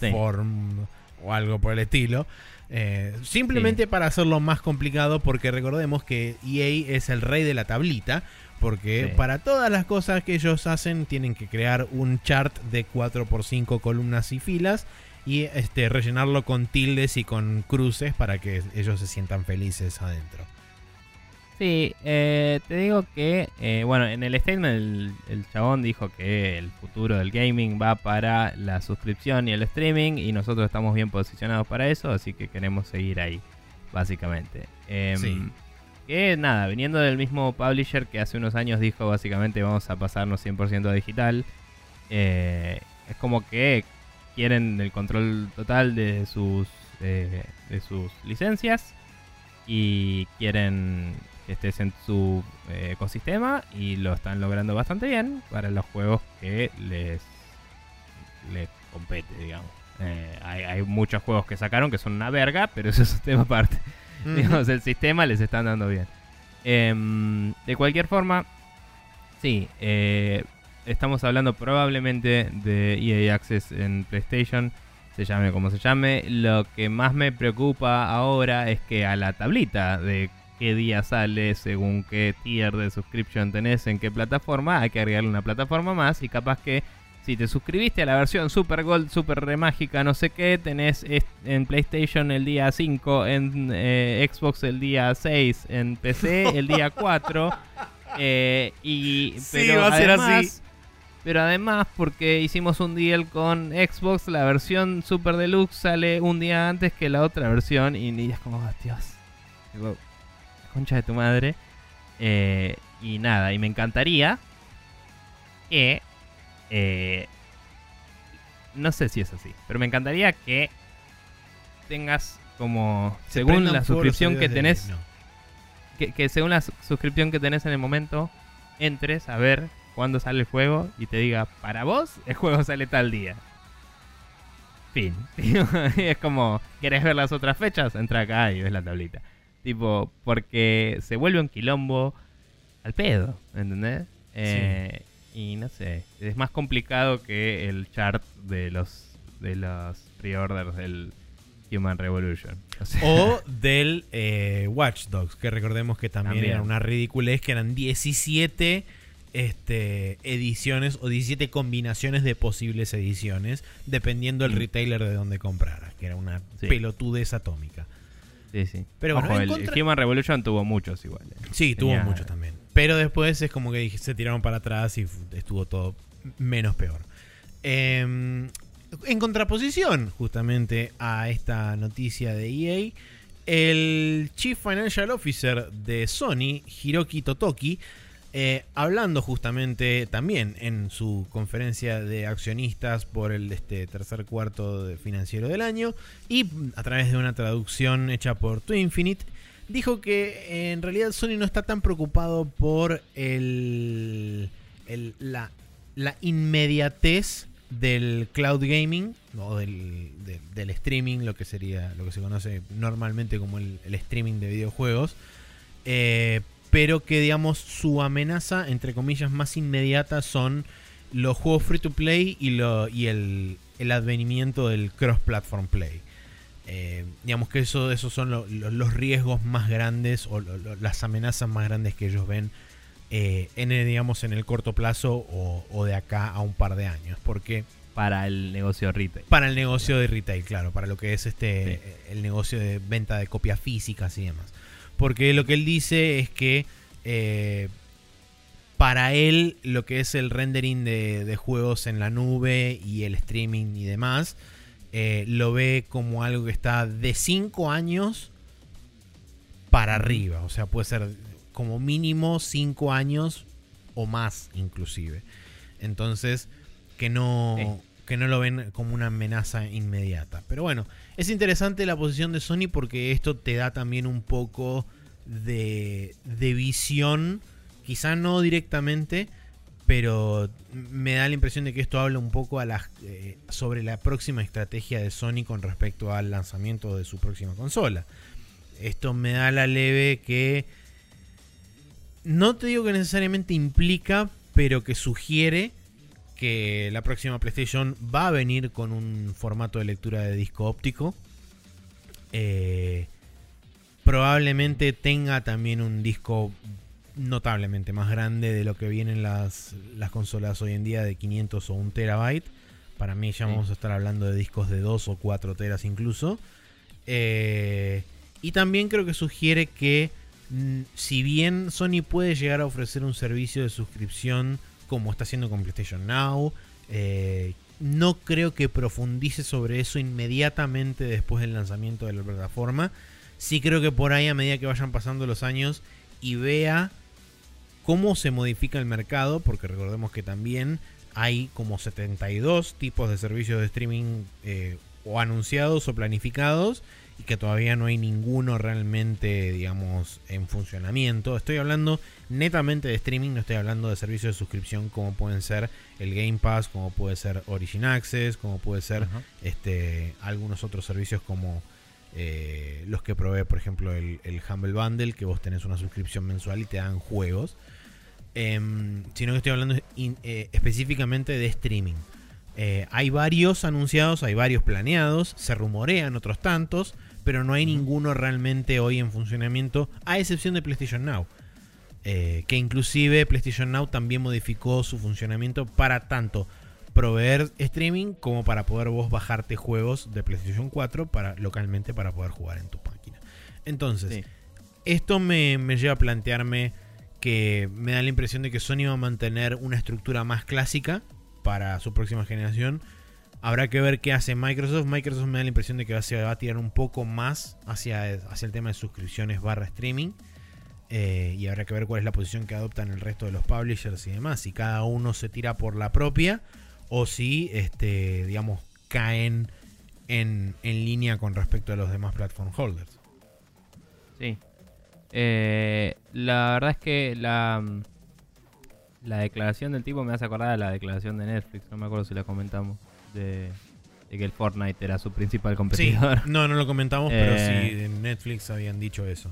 S1: Sí.
S2: Form o algo por el estilo. Eh, simplemente para hacerlo más complicado porque recordemos que EA es el rey de la tablita. Porque
S1: Sí.
S2: para todas las cosas que ellos hacen tienen que crear un chart de 4x5 columnas y filas y este, rellenarlo con tildes y con cruces para que ellos se sientan felices adentro.
S1: Sí, eh, te digo que, eh, bueno, en el statement el, el chabón dijo que el futuro del gaming va para la suscripción y el streaming y nosotros estamos bien posicionados para eso, así que queremos seguir ahí, básicamente. Em,
S2: Sí.
S1: Que nada, viniendo del mismo publisher que hace unos años dijo básicamente vamos a pasarnos 100% a digital, eh, es como que quieren el control total de sus, eh, de sus licencias y quieren que estés en su eh, ecosistema y lo están logrando bastante bien para los juegos que les, les compete, digamos. Eh, hay, hay muchos juegos que sacaron que son una verga, pero eso es un tema aparte. Digamos, el sistema les están dando bien. Em, de cualquier forma, sí, eh, estamos hablando probablemente de EA Access en PlayStation, se llame como se llame. Lo que más me preocupa ahora es que a la tablita de qué día sale, según qué tier de suscripción tenés, en qué plataforma, hay que agregarle una plataforma más y capaz que si te suscribiste a la versión Super Gold, Super Remágica, no sé qué, tenés en PlayStation el día 5, en eh, Xbox el día 6, en PC el día 4. Eh, y, pero
S2: va a ser así.
S1: Pero además, porque hicimos un deal con Xbox, la versión Super Deluxe sale un día antes que la otra versión. Y, y es como, oh, Dios, concha de tu madre. Eh, y nada, y me encantaría que eh, no sé si es así, pero me encantaría que tengas como,
S2: Se
S1: según la suscripción que tenés, que, que según la su- suscripción que tenés en el momento, entres a ver cuándo sale el juego y te diga, para vos, el juego sale tal día. Fin. es como, ¿querés ver las otras fechas? Entra acá y ves la tablita. Tipo, porque se vuelve un quilombo al pedo, ¿entendés? Eh, Y no sé, es más complicado que el chart de los de los pre-orders del Human Revolution. O sea,
S2: O del eh, Watch Dogs, que recordemos que también,
S1: También.
S2: era una ridiculez, que eran 17 este, ediciones o 17 combinaciones de posibles ediciones, dependiendo del
S1: Mm.
S2: retailer de donde compraras, que era una
S1: Sí.
S2: pelotudez atómica.
S1: sí, sí.
S2: Pero bueno,
S1: Ojo, el,
S2: contra-
S1: el Revolution tuvo muchos igual. eh.
S2: Sí, tuvo
S1: Tenía-
S2: mucho también. Pero después es como que se tiraron para atrás y estuvo todo menos peor. Em, en contraposición, justamente, a esta noticia de EA, el Chief Financial Officer de Sony, Hiroki Totoki, eh, hablando justamente también en su conferencia de accionistas por el este, tercer cuarto financiero del año y a través de una traducción hecha por Twinfinite, dijo que eh, en realidad Sony no está tan preocupado por el, la, inmediatez del cloud gaming o del, de- del streaming, lo que sería lo que se conoce normalmente como el, el streaming de videojuegos, eh, pero que digamos su amenaza entre comillas más inmediata son los juegos free to play y, lo, y el, el advenimiento del cross platform play. Eh, digamos que eso, esos son lo- lo- los riesgos más grandes o las amenazas más grandes que ellos ven eh, en el, digamos, en el corto plazo o, o de acá a un par de años. Porque
S1: Para el negocio retail.
S2: para el negocio de retail, claro, para lo que es este
S1: Sí.
S2: el negocio de venta de copias físicas y demás. Porque lo que él dice es que eh, para él lo que es el rendering de, juegos en la nube y el streaming y demás, eh, lo ve como algo que está de 5 años para arriba. O sea, puede ser como mínimo 5 años o más inclusive. Entonces, que no, que no lo ven como una amenaza inmediata. Pero bueno, es interesante la posición de Sony porque esto te da también un poco de, de visión, quizá no directamente, pero me da la impresión de que esto habla un poco a las, eh, sobre la próxima estrategia de Sony con respecto al lanzamiento de su próxima consola. Esto me da la leve que no te digo que necesariamente implica, pero que sugiere que la próxima PlayStation va a venir con un formato de lectura de disco óptico. Eh, probablemente tenga también un disco notablemente más grande de lo que vienen las, las consolas hoy en día de 500 o 1 terabyte. Para mí ya
S1: Sí.
S2: vamos a estar hablando de discos de 2 o 4 teras incluso. Eh, y también creo que sugiere que mm, si bien Sony puede llegar a ofrecer un servicio de suscripción como está haciendo con PlayStation Now, eh, no creo que profundice sobre eso inmediatamente después del lanzamiento de la plataforma. Sí creo que por ahí a medida que vayan pasando los años y vea cómo se modifica el mercado, porque recordemos que también hay como 72 tipos de servicios de streaming eh, o anunciados o planificados y que todavía no hay ninguno realmente, digamos, en funcionamiento. Estoy hablando netamente de streaming, no estoy hablando de servicios de suscripción como pueden ser el Game Pass, como puede ser Origin Access, como puede ser este, algunos otros servicios como eh, los que provee, por ejemplo, el, el Humble Bundle, que vos tenés una suscripción mensual y te dan juegos. Em, sino que estoy hablando in- eh, específicamente de streaming. Eh, hay varios anunciados, hay varios planeados, se rumorean otros tantos, pero no hay ninguno realmente hoy en funcionamiento, a excepción de PlayStation Now. Eh, que inclusive PlayStation Now también modificó su funcionamiento para tanto proveer streaming como para poder vos bajarte juegos de PlayStation 4 para, localmente para poder jugar en tu máquina. Entonces,
S1: Sí.
S2: esto me, me lleva a plantearme que me da la impresión de que Sony va a mantener una estructura más clásica para su próxima generación. Habrá que ver qué hace Microsoft. Microsoft me da la impresión de que va- a tirar un poco más hacia, hacia el tema de suscripciones barra streaming. Eh, y habrá que ver cuál es la posición que adoptan el resto de los publishers y demás. Si cada uno se tira por la propia o si, este, digamos, caen en, en línea con respecto a los demás platform holders.
S1: Sí. Eh, la verdad es que la, mm, la declaración del tipo me hace acordar a la declaración de Netflix. No me acuerdo si la comentamos. De, de que el Fortnite era su principal
S2: Sí,
S1: competidor.
S2: no, no lo comentamos, pero
S1: Eh,
S2: sí, en Netflix habían dicho eso.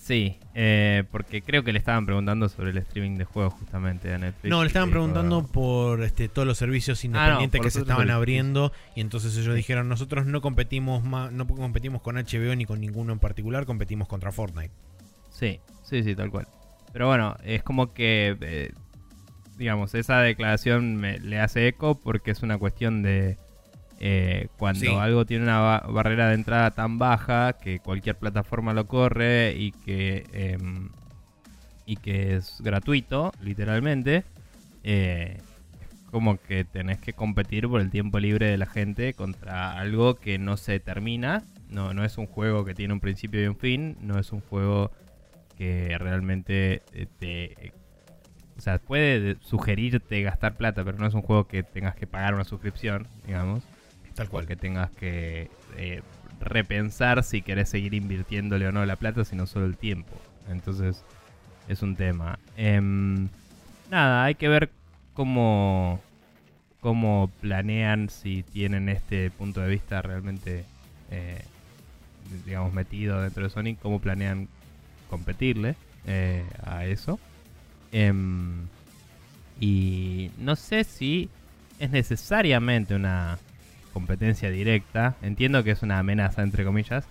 S1: Sí, eh, porque creo que le estaban preguntando sobre el streaming de juegos justamente a Netflix.
S2: No, le estaban
S1: dijo,
S2: preguntando por este, todos los servicios
S1: Ah, no,
S2: independientes que se estaban abriendo y entonces ellos dijeron nosotros no competimos ma- no competimos con HBO ni con ninguno en particular, competimos contra Fortnite.
S1: Sí, sí, sí, tal cual. Pero bueno, es como que, eh, digamos, esa declaración me, le hace eco porque es una cuestión de eh, cuando
S2: Sí.
S1: algo tiene una ba- barrera de entrada tan baja que cualquier plataforma lo corre y que, em, y que es gratuito, literalmente, eh, es como que tenés que competir por el tiempo libre de la gente contra algo que no se termina. No, no es un juego que tiene un principio y un fin, no es un juego que realmente eh, te... O sea, puede de- sugerirte gastar plata, pero no es un juego que tengas que pagar una suscripción, digamos.
S2: Tal cual.
S1: que tengas que eh, repensar si querés seguir invirtiéndole o no la plata, sino solo el tiempo. Entonces, es un tema. Em, nada, hay que ver cómo, cómo planean, si tienen este punto de vista realmente, eh, digamos, metido dentro de Sonic, cómo planean competirle eh, a eso. Em, y no sé si es necesariamente una competencia directa. Entiendo que es una amenaza, entre comillas.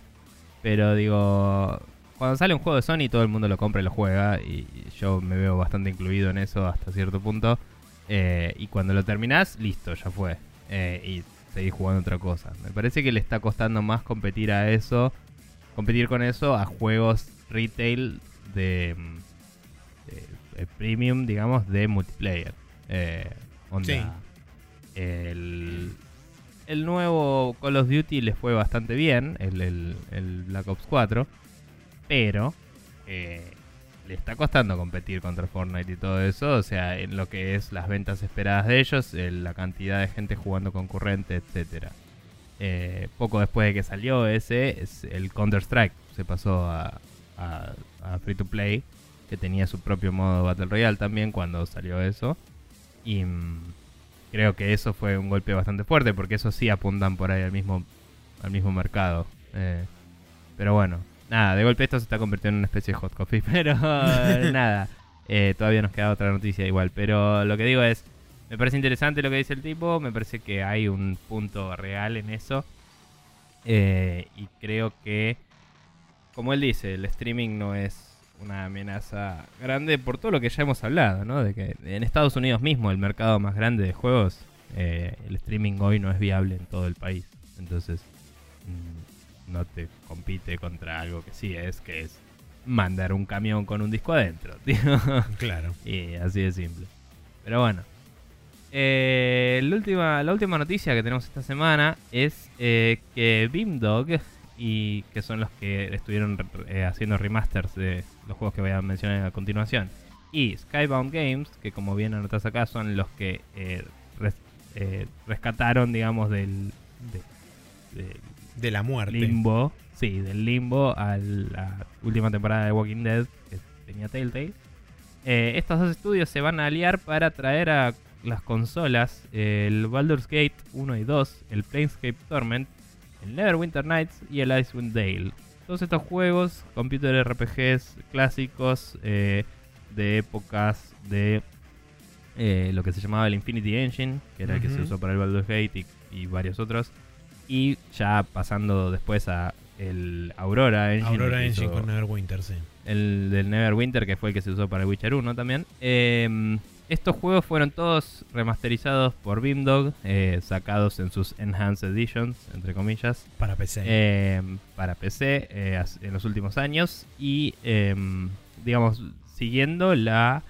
S1: Pero digo, cuando sale un juego de Sony todo el mundo lo compra y lo juega. Y yo me veo bastante incluido en eso hasta cierto punto. Eh, y cuando lo terminás, listo, ya fue. Eh, y seguís jugando otra cosa. Me parece que le está costando más competir a eso. Competir con eso a juegos retail de, mm, premium, digamos, de multiplayer. Eh, onda,
S2: Sí.
S1: el, el nuevo Call of Duty les fue bastante bien, el, el- el Black Ops 4, pero eh, le está costando competir contra Fortnite y todo eso, o sea, en lo que es las ventas esperadas de ellos, eh, la cantidad de gente jugando concurrente, etcétera. Eh, poco después de que salió ese, es el Counter-Strike se pasó a, a- a Free to Play, que tenía su propio modo Battle Royale también cuando salió eso. Y mm, creo que eso fue un golpe bastante fuerte, porque eso sí apuntan por ahí al mismo, al mismo mercado. Eh, pero bueno, nada, de golpe esto se está convirtiendo en una especie de hot coffee, pero nada, eh, todavía nos queda otra noticia igual. Pero lo que digo es, me parece interesante lo que dice el tipo, me parece que hay un punto real en eso. Eh, y creo que, como él dice, el streaming no es una amenaza grande por todo lo que ya hemos hablado, ¿no? De que en Estados Unidos mismo, el mercado más grande de juegos, eh, el streaming hoy no es viable en todo el país. Entonces, mm, no te compite contra algo que sí es, que es mandar un camión con un disco adentro, tío.
S2: Claro.
S1: Y así de simple. Pero bueno. Eh, la, última, la última noticia que tenemos esta semana es eh, que Beamdog, y que son los que estuvieron eh, haciendo remasters de los juegos que voy a mencionar a continuación, y Skybound Games, que como bien anotas acá, son los que eh, res- eh, rescataron, digamos, del, de-
S2: la muerte.
S1: limbo, sí, del limbo a la última temporada de Walking Dead que tenía Telltale. Eh, estos dos estudios se van a aliar para traer a las consolas el Baldur's Gate 1 y 2, el Planescape Torment, el Neverwinter Nights y el Icewind Dale. Todos estos juegos, computer RPGs clásicos eh, de épocas de eh, lo que se llamaba el Infinity Engine, que era el que se usó para el Baldur's Gate y, y varios otros. Y ya pasando después a el Aurora Engine.
S2: Aurora Engine con Neverwinter, sí.
S1: el del Neverwinter, que fue el que se usó para el Witcher 1 también. Eh, estos juegos fueron todos remasterizados por Beamdog, eh, sacados en sus Enhanced Editions, entre comillas,
S2: Para PC.
S1: eh, para PC eh, en los últimos años y, em, digamos, siguiendo la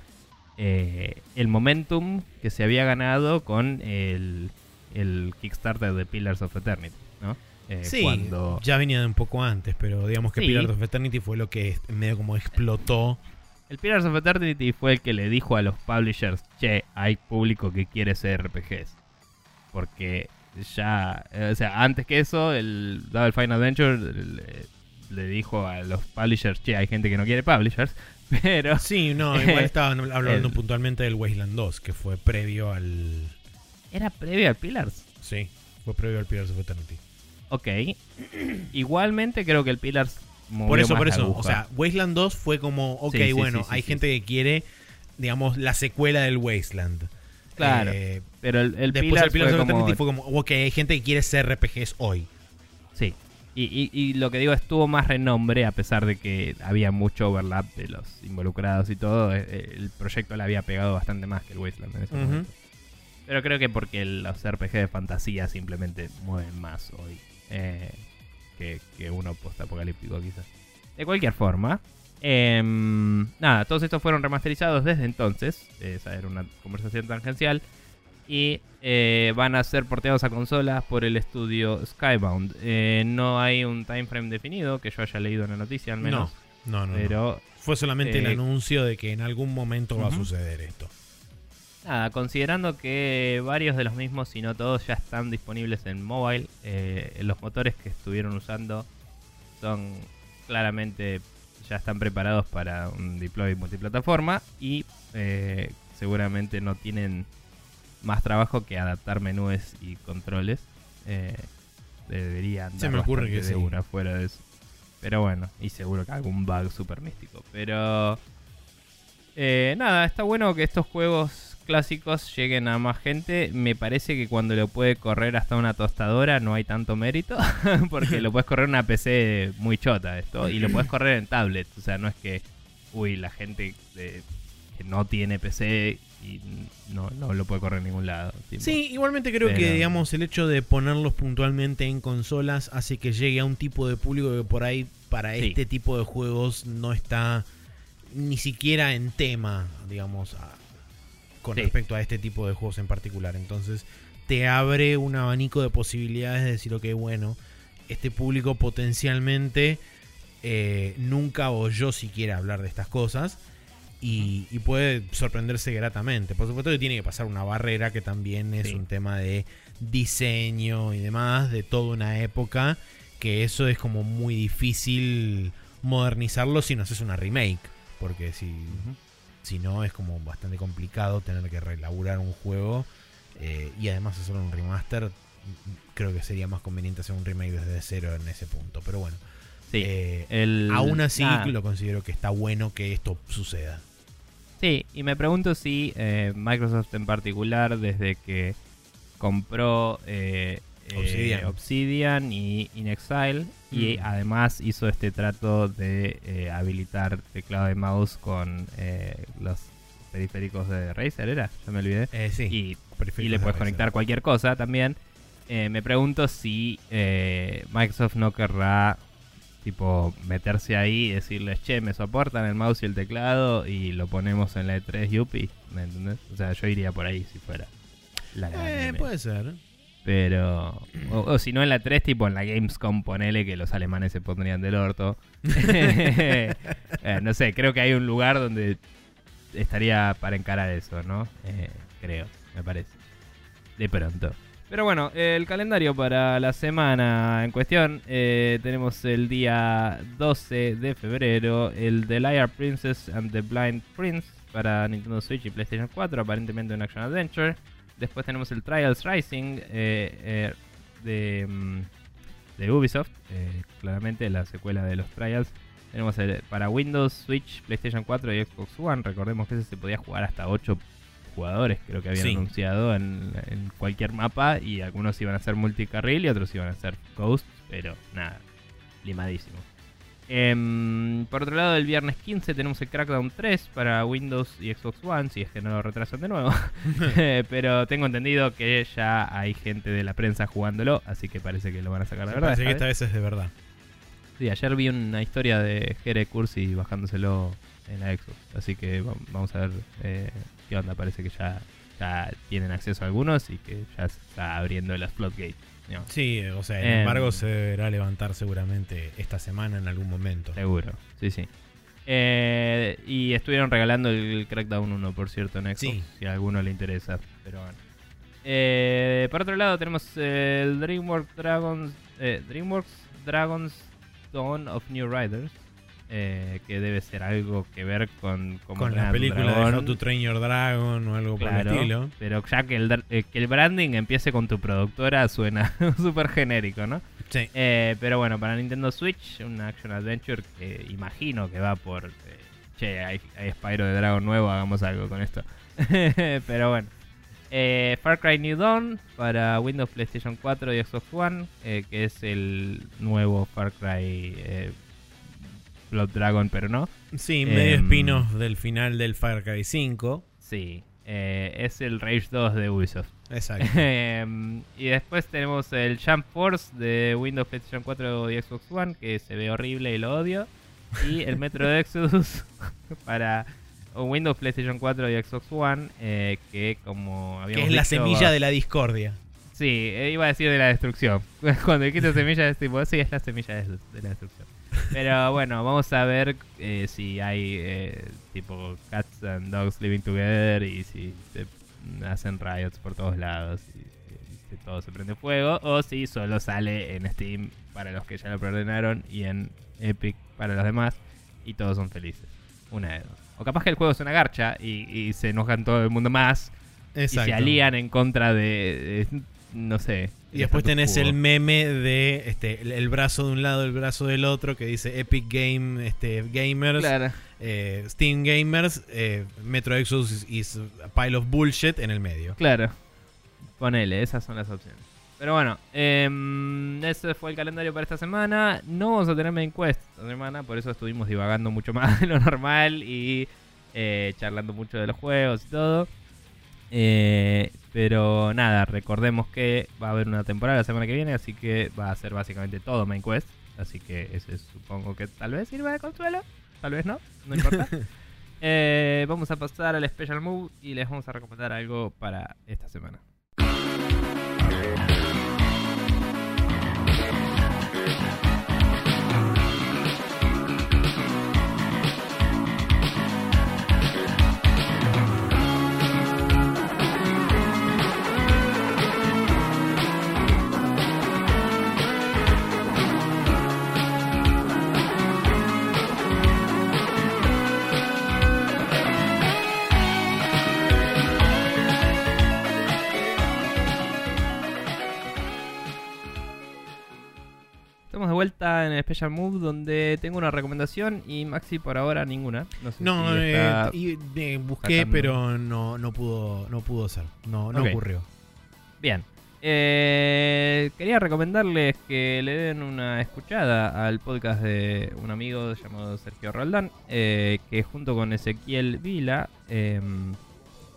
S1: eh, el momentum que se había ganado con el, el Kickstarter de Pillars of Eternity, ¿no? Eh,
S2: sí,
S1: cuando
S2: ya venía de un poco antes, pero digamos que
S1: Sí.
S2: Pillars of Eternity fue lo que medio como explotó.
S1: El Pillars of Eternity fue el que le dijo a los publishers, che, hay público que quiere ser RPGs. Porque ya, eh, o sea, antes que eso, el Double Fine Adventure le, le dijo a los publishers, che, hay gente que no quiere publishers, pero...
S2: Sí, no, igual estaban hablando
S1: El-
S2: puntualmente del Wasteland 2, que fue previo al...
S1: ¿Era previo al Pillars?
S2: Sí, fue previo al Pillars of Eternity.
S1: Ok. Igualmente creo que el Pillars
S2: Por eso,
S1: más
S2: por eso.
S1: aguja.
S2: O sea, Wasteland 2 fue como, ok,
S1: Sí, sí,
S2: bueno,
S1: sí, sí,
S2: hay
S1: sí.
S2: gente que quiere, digamos, la secuela del Wasteland.
S1: Claro.
S2: Eh,
S1: pero el, el
S2: después
S1: Pillars
S2: el Pillars
S1: fue como...
S2: Eternity fue como, ok, hay gente que quiere ser RPGs hoy.
S1: Sí. Y, y- y lo que digo es tuvo más renombre a pesar de que había mucho overlap de los involucrados y todo. eh, eh, El proyecto le había pegado bastante más que el Wasteland en ese momento. Pero creo que porque los RPG de fantasía simplemente mueven más hoy eh, que, que uno post-apocalíptico quizás. De cualquier forma, em, nada, todos estos fueron remasterizados desde entonces. Esa era una conversación tangencial. Y eh, van a ser porteados a consolas por el estudio Skybound. Eh, no hay un time frame definido que yo haya leído en la noticia al menos.
S2: No, no, no.
S1: pero
S2: Fue solamente el
S1: eh,
S2: anuncio de que en algún momento va a suceder esto.
S1: Nada, considerando que varios de los mismos, si no todos, ya están disponibles en mobile, eh, los motores que estuvieron usando son claramente ya están preparados para un deploy multiplataforma y eh, seguramente no tienen más trabajo que adaptar menús y controles. Eh, deberían
S2: Se me ocurre que
S1: de
S2: sí.
S1: una fuera de eso. Pero bueno, y seguro que algún bug super místico. Pero eh, nada, está bueno que estos juegos clásicos lleguen a más gente. Me parece que cuando lo puede correr hasta una tostadora no hay tanto mérito. porque lo puedes correr en una PC muy chota esto. Y lo puedes correr en tablet. O sea, no es que, uy, la gente de- que no tiene PC y no, no lo puede correr en ningún lado. tipo.
S2: Sí, igualmente creo que, digamos, el hecho de ponerlos puntualmente en consolas hace que llegue a un tipo de público que por ahí para
S1: Sí.
S2: este tipo de juegos no está ni siquiera en tema, digamos, a- con
S1: Sí.
S2: respecto a este tipo de juegos en particular. Entonces, te abre un abanico de posibilidades de decir, ok, bueno, este público potencialmente eh, nunca oyó siquiera hablar de estas cosas y, y puede sorprenderse gratamente. Por supuesto que tiene que pasar una barrera que también es
S1: Sí.
S2: un tema de diseño y demás, de toda una época, que eso es como muy difícil modernizarlo si no haces una remake, porque si. Si no es como bastante complicado tener que relaburar un juego eh, y además hacer un remaster. Creo que sería más conveniente hacer un remake desde cero en ese punto, pero bueno.
S1: Sí.
S2: eh,
S1: el-
S2: aún así lo considero que está bueno que esto suceda.
S1: Sí, y me pregunto si eh, Microsoft en particular, desde que compró eh, eh,
S2: Obsidian.
S1: Y InXile, y
S2: Mm.
S1: además hizo este trato de eh, habilitar teclado de mouse con eh, los periféricos de Razer, ¿era? Ya me olvidé.
S2: Eh, sí,
S1: Y, le
S2: de
S1: puedes conectar cualquier cosa también. Eh, me pregunto si eh, Microsoft no querrá tipo meterse ahí y decirles, che, me soportan el mouse y el teclado y lo ponemos en la E3 Yuppie, ¿me entendés? O sea, yo iría por ahí si fuera la
S2: Eh, puede ser.
S1: Pero, o, o si no en la 3, tipo en la Gamescom, ponele que los alemanes se pondrían del orto. Eh, no sé, creo que hay un lugar donde estaría para encarar eso, ¿no? Eh, creo, me parece. De pronto. Pero bueno, el calendario para la semana en cuestión. eh, tenemos el día 12 de febrero, el The Liar Princess and the Blind Prince para Nintendo Switch y PlayStation 4, aparentemente un action adventure. Después tenemos el Trials Rising eh, eh, de, mm, de Ubisoft, eh, claramente la secuela de los Trials. Tenemos el- para Windows, Switch, PlayStation 4 y Xbox One. Recordemos que ese se podía jugar hasta 8 jugadores, creo que habían
S2: Sí.
S1: anunciado en, en cualquier mapa. Y algunos iban a ser multicarril y otros iban a ser Ghost, pero nada, limadísimo. Em, por otro lado, el viernes 15 tenemos el Crackdown 3 para Windows y Xbox One, si es que no lo retrasan de nuevo. Eh, Pero tengo entendido que ya hay gente de la prensa jugándolo, así que parece que lo van a sacar de verdad.
S2: que
S1: esta vez
S2: es de verdad.
S1: Sí, ayer vi una historia de Jere Cursi bajándoselo en la Xbox, así que va- vamos a ver eh, qué onda. Parece que ya, ya tienen acceso a algunos y que ya se está abriendo las floodgates. digamos.
S2: Sí, o sea, el
S1: Em.
S2: embargo se deberá levantar seguramente esta semana en algún momento.
S1: Seguro, sí, sí. Eh, y estuvieron regalando el Crackdown 1, por cierto, en Xbox,
S2: Sí.
S1: si a alguno le interesa. Pero bueno. Eh, por otro lado, tenemos el DreamWorks Dragons, eh, DreamWorks Dragons Dawn of New Riders, eh, que debe ser algo que ver con,
S2: Con la película de. How to Train Your Dragon o algo por
S1: Claro,
S2: el estilo.
S1: pero ya que el, eh, que el branding empiece con tu productora suena súper genérico, ¿no?
S2: Sí.
S1: Eh, pero bueno, para Nintendo Switch, un action adventure que imagino que va por. che, hay, hay Spyro de Dragon nuevo, hagamos algo con esto. pero bueno. Eh, Far Cry New Dawn para Windows, PlayStation 4 y Xbox One, eh, que es el nuevo Far Cry eh, Blood Dragon, pero no.
S2: Sí, medio
S1: Em.
S2: spin-off del final del Far Cry 5.
S1: Sí, eh, es el Rage 2 de Ubisoft.
S2: Exacto.
S1: Em, y después tenemos el Jump Force de Windows, PlayStation 4 y Xbox One, que se ve horrible y lo odio. Y el Metro de Exodus para Windows, PlayStation 4 y Xbox One, eh, que como
S2: que
S1: habíamos
S2: es la
S1: dicho,
S2: semilla de la discordia.
S1: Sí, eh, iba a decir de la destrucción. Cuando dijiste semilla es tipo, sí, es la semilla de, de la destrucción. Pero bueno, vamos a ver eh, si hay eh, tipo cats and dogs living together y si se hacen riots por todos lados y, y si todo se prende fuego o si solo sale en Steam para los que ya lo preordenaron y en Epic para los demás y todos son felices. Una de dos. O capaz que el juego es una garcha y, y se enojan todo el mundo más
S2: Exacto.
S1: y se alían en contra de, de- no sé.
S2: Y después tenés el meme de este el, el brazo de un lado, el brazo del otro, que dice Epic Game este, Gamers,
S1: Claro.
S2: eh, Steam Gamers, eh, Metro Exodus is a pile of bullshit en el medio.
S1: Claro. Ponele, esas son las opciones. Pero bueno, em, ese fue el calendario para esta semana. No vamos a tener main quest esta semana, por eso estuvimos divagando mucho más de lo normal y eh, charlando mucho de los juegos y todo. Eh, pero nada, recordemos que va a haber una temporada la semana que viene, así que va a ser básicamente todo main quest. Así que ese supongo que tal vez sirva de consuelo, tal vez no, no importa. Eh, vamos a pasar al Special Move y les vamos a recomendar algo para esta semana. Vuelta en el Special Move donde tengo una recomendación y Maxi por ahora ninguna. No, sé
S2: No,
S1: si
S2: eh, y, eh, busqué,
S1: sacando-
S2: pero no, no pudo no pudo ser. No, no ocurrió.
S1: Bien. Eh, quería recomendarles que le den una escuchada al podcast de un amigo llamado Sergio Roldán, eh, que junto con Ezequiel Vila em,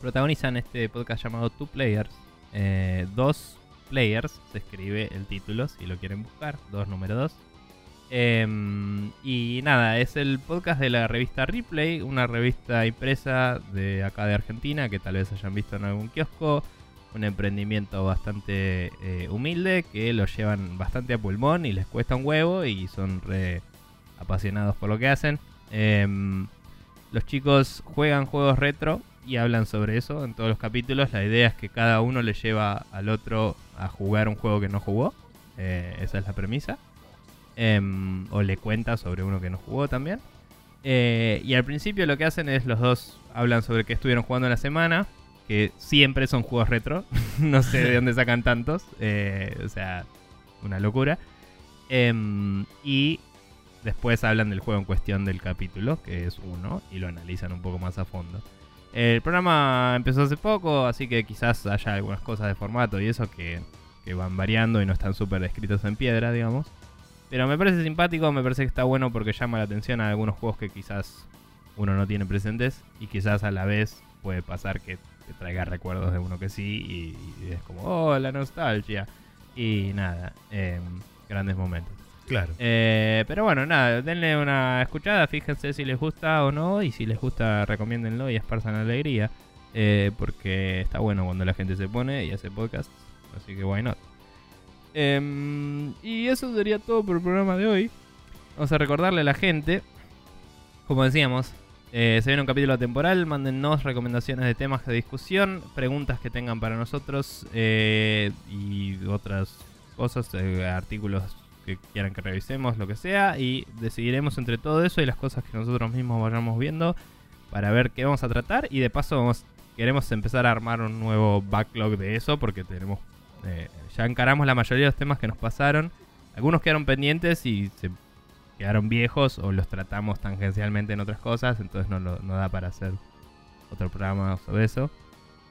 S1: protagonizan este podcast llamado Two Players. Eh, dos Players, se escribe el título si lo quieren buscar, dos número dos. Em, y nada, es el podcast de la revista Replay, una revista impresa de acá de Argentina que tal vez hayan visto en algún kiosco un emprendimiento bastante eh, humilde que lo llevan bastante a pulmón y les cuesta un huevo y son re apasionados por lo que hacen. Em, los chicos juegan juegos retro y hablan sobre eso en todos los capítulos. La idea es que cada uno le lleva al otro a jugar un juego que no jugó. Eh, esa es la premisa. Em, o le cuenta sobre uno que no jugó también. Eh, y al principio lo que hacen es los dos hablan sobre qué estuvieron jugando en la semana. Que siempre son juegos retro. no sé de dónde sacan tantos. eh, o sea, una locura. Em, y después hablan del juego en cuestión del capítulo, que es uno, y lo analizan un poco más a fondo. El programa empezó hace poco, así que quizás haya algunas cosas de formato y eso que, que van variando y no están súper escritos en piedra, digamos. Pero me parece simpático, me parece que está bueno porque llama la atención a algunos juegos que quizás uno no tiene presentes y quizás a la vez puede pasar que te traiga recuerdos de uno que sí y, es como, oh, la nostalgia. Y nada, em, grandes momentos.
S2: Claro.
S1: Eh, pero bueno, nada, denle una escuchada, fíjense si les gusta o no y si les gusta recomiéndenlo y esparzan alegría. Eh, porque está bueno cuando la gente se pone y hace podcast. Así que why not. Em, y eso sería todo por el programa de hoy. Vamos a recordarle a la gente, como decíamos, eh, se viene un capítulo temporal, mándennos recomendaciones de temas de discusión, preguntas que tengan para nosotros y otras cosas, artículos que quieran que revisemos, lo que sea, y decidiremos entre todo eso y las cosas que nosotros mismos vayamos viendo para ver qué vamos a tratar y de paso queremos empezar a armar un nuevo backlog de eso porque tenemos ya encaramos la mayoría de los temas que nos pasaron. Algunos quedaron pendientes y se quedaron viejos o los tratamos tangencialmente en otras cosas, entonces no, no da para hacer otro programa sobre eso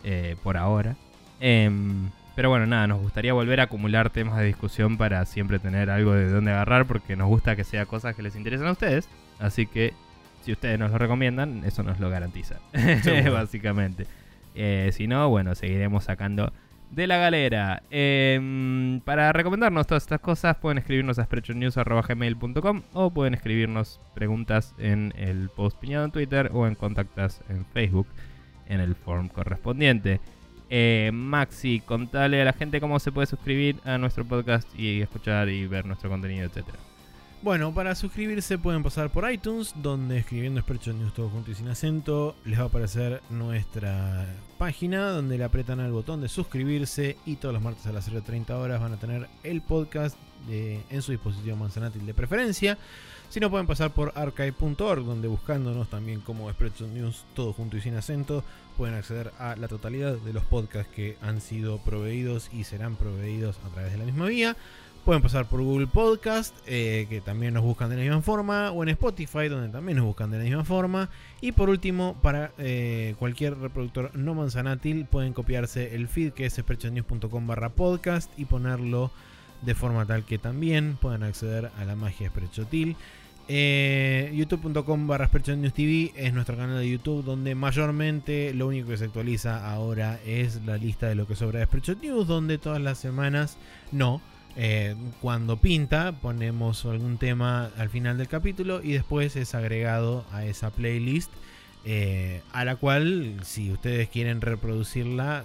S1: eh, por ahora. Em, pero bueno, nada, nos gustaría volver a acumular temas de discusión para siempre tener algo de dónde agarrar porque nos gusta que sea cosas que les interesen a ustedes. Así que si ustedes nos lo recomiendan, eso nos lo garantiza, básicamente. Eh, si no, bueno, seguiremos sacando de la galera. Em, para recomendarnos todas estas cosas, pueden escribirnos a sprechonews.gmail.com o pueden escribirnos preguntas en el post piñado en Twitter o en contactas en Facebook en el form correspondiente. Eh, Maxi, contale a la gente cómo se puede suscribir a nuestro podcast y escuchar y ver nuestro contenido, etcétera.
S2: Bueno, para suscribirse pueden pasar por iTunes, donde escribiendo Spreadshot News todo junto y sin acento, les va a aparecer nuestra página, donde le apretan al botón de suscribirse y todos los martes a las 0.30 horas van a tener el podcast en su dispositivo manzanátil de preferencia. Si no, pueden pasar por archive.org, donde buscándonos también como Spreadshot News todo junto y sin acento, pueden acceder a la totalidad de los podcasts que han sido proveídos y serán proveídos a través de la misma vía. Pueden pasar por Google Podcast, eh, que también nos buscan de la misma forma, o en Spotify, donde también nos buscan de la misma forma. Y por último, para eh, cualquier reproductor no manzanátil, pueden copiarse el feed que es sprechonews.com barra podcast y ponerlo de forma tal que también puedan acceder a la magia Sprechotil. Eh, youtube.com barra TV es nuestro canal de YouTube donde mayormente lo único que se actualiza ahora es la lista de lo que sobra de Spreadshot News donde todas las semanas no eh, cuando pinta, ponemos algún tema al final del capítulo y después es agregado a esa playlist. Eh, a la cual, si ustedes quieren reproducirla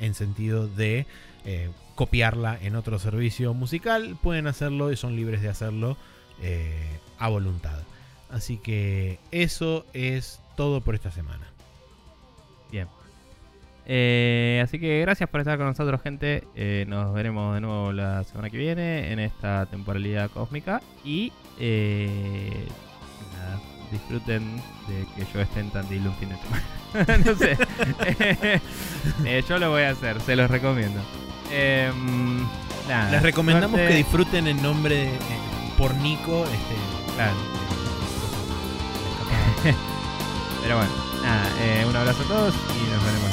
S2: en sentido de copiarla en otro servicio musical, pueden hacerlo y son libres de hacerlo a voluntad. Así que eso es todo por esta semana.
S1: Bien. Eh, así que gracias por estar con nosotros, gente. Eh, nos veremos de nuevo la semana que viene en esta temporalidad cósmica. Y eh, nada, disfruten de que yo esté en Tandil un fin de semana. no sé. Eh, yo lo voy a hacer, se los recomiendo. Em,
S2: Les recomendamos que disfruten el nombre por Nico. Este,
S1: claro. Pero bueno, nada, un abrazo a todos y nos veremos.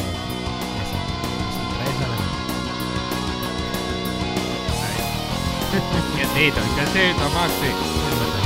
S1: Quietito, quietito, Maxi.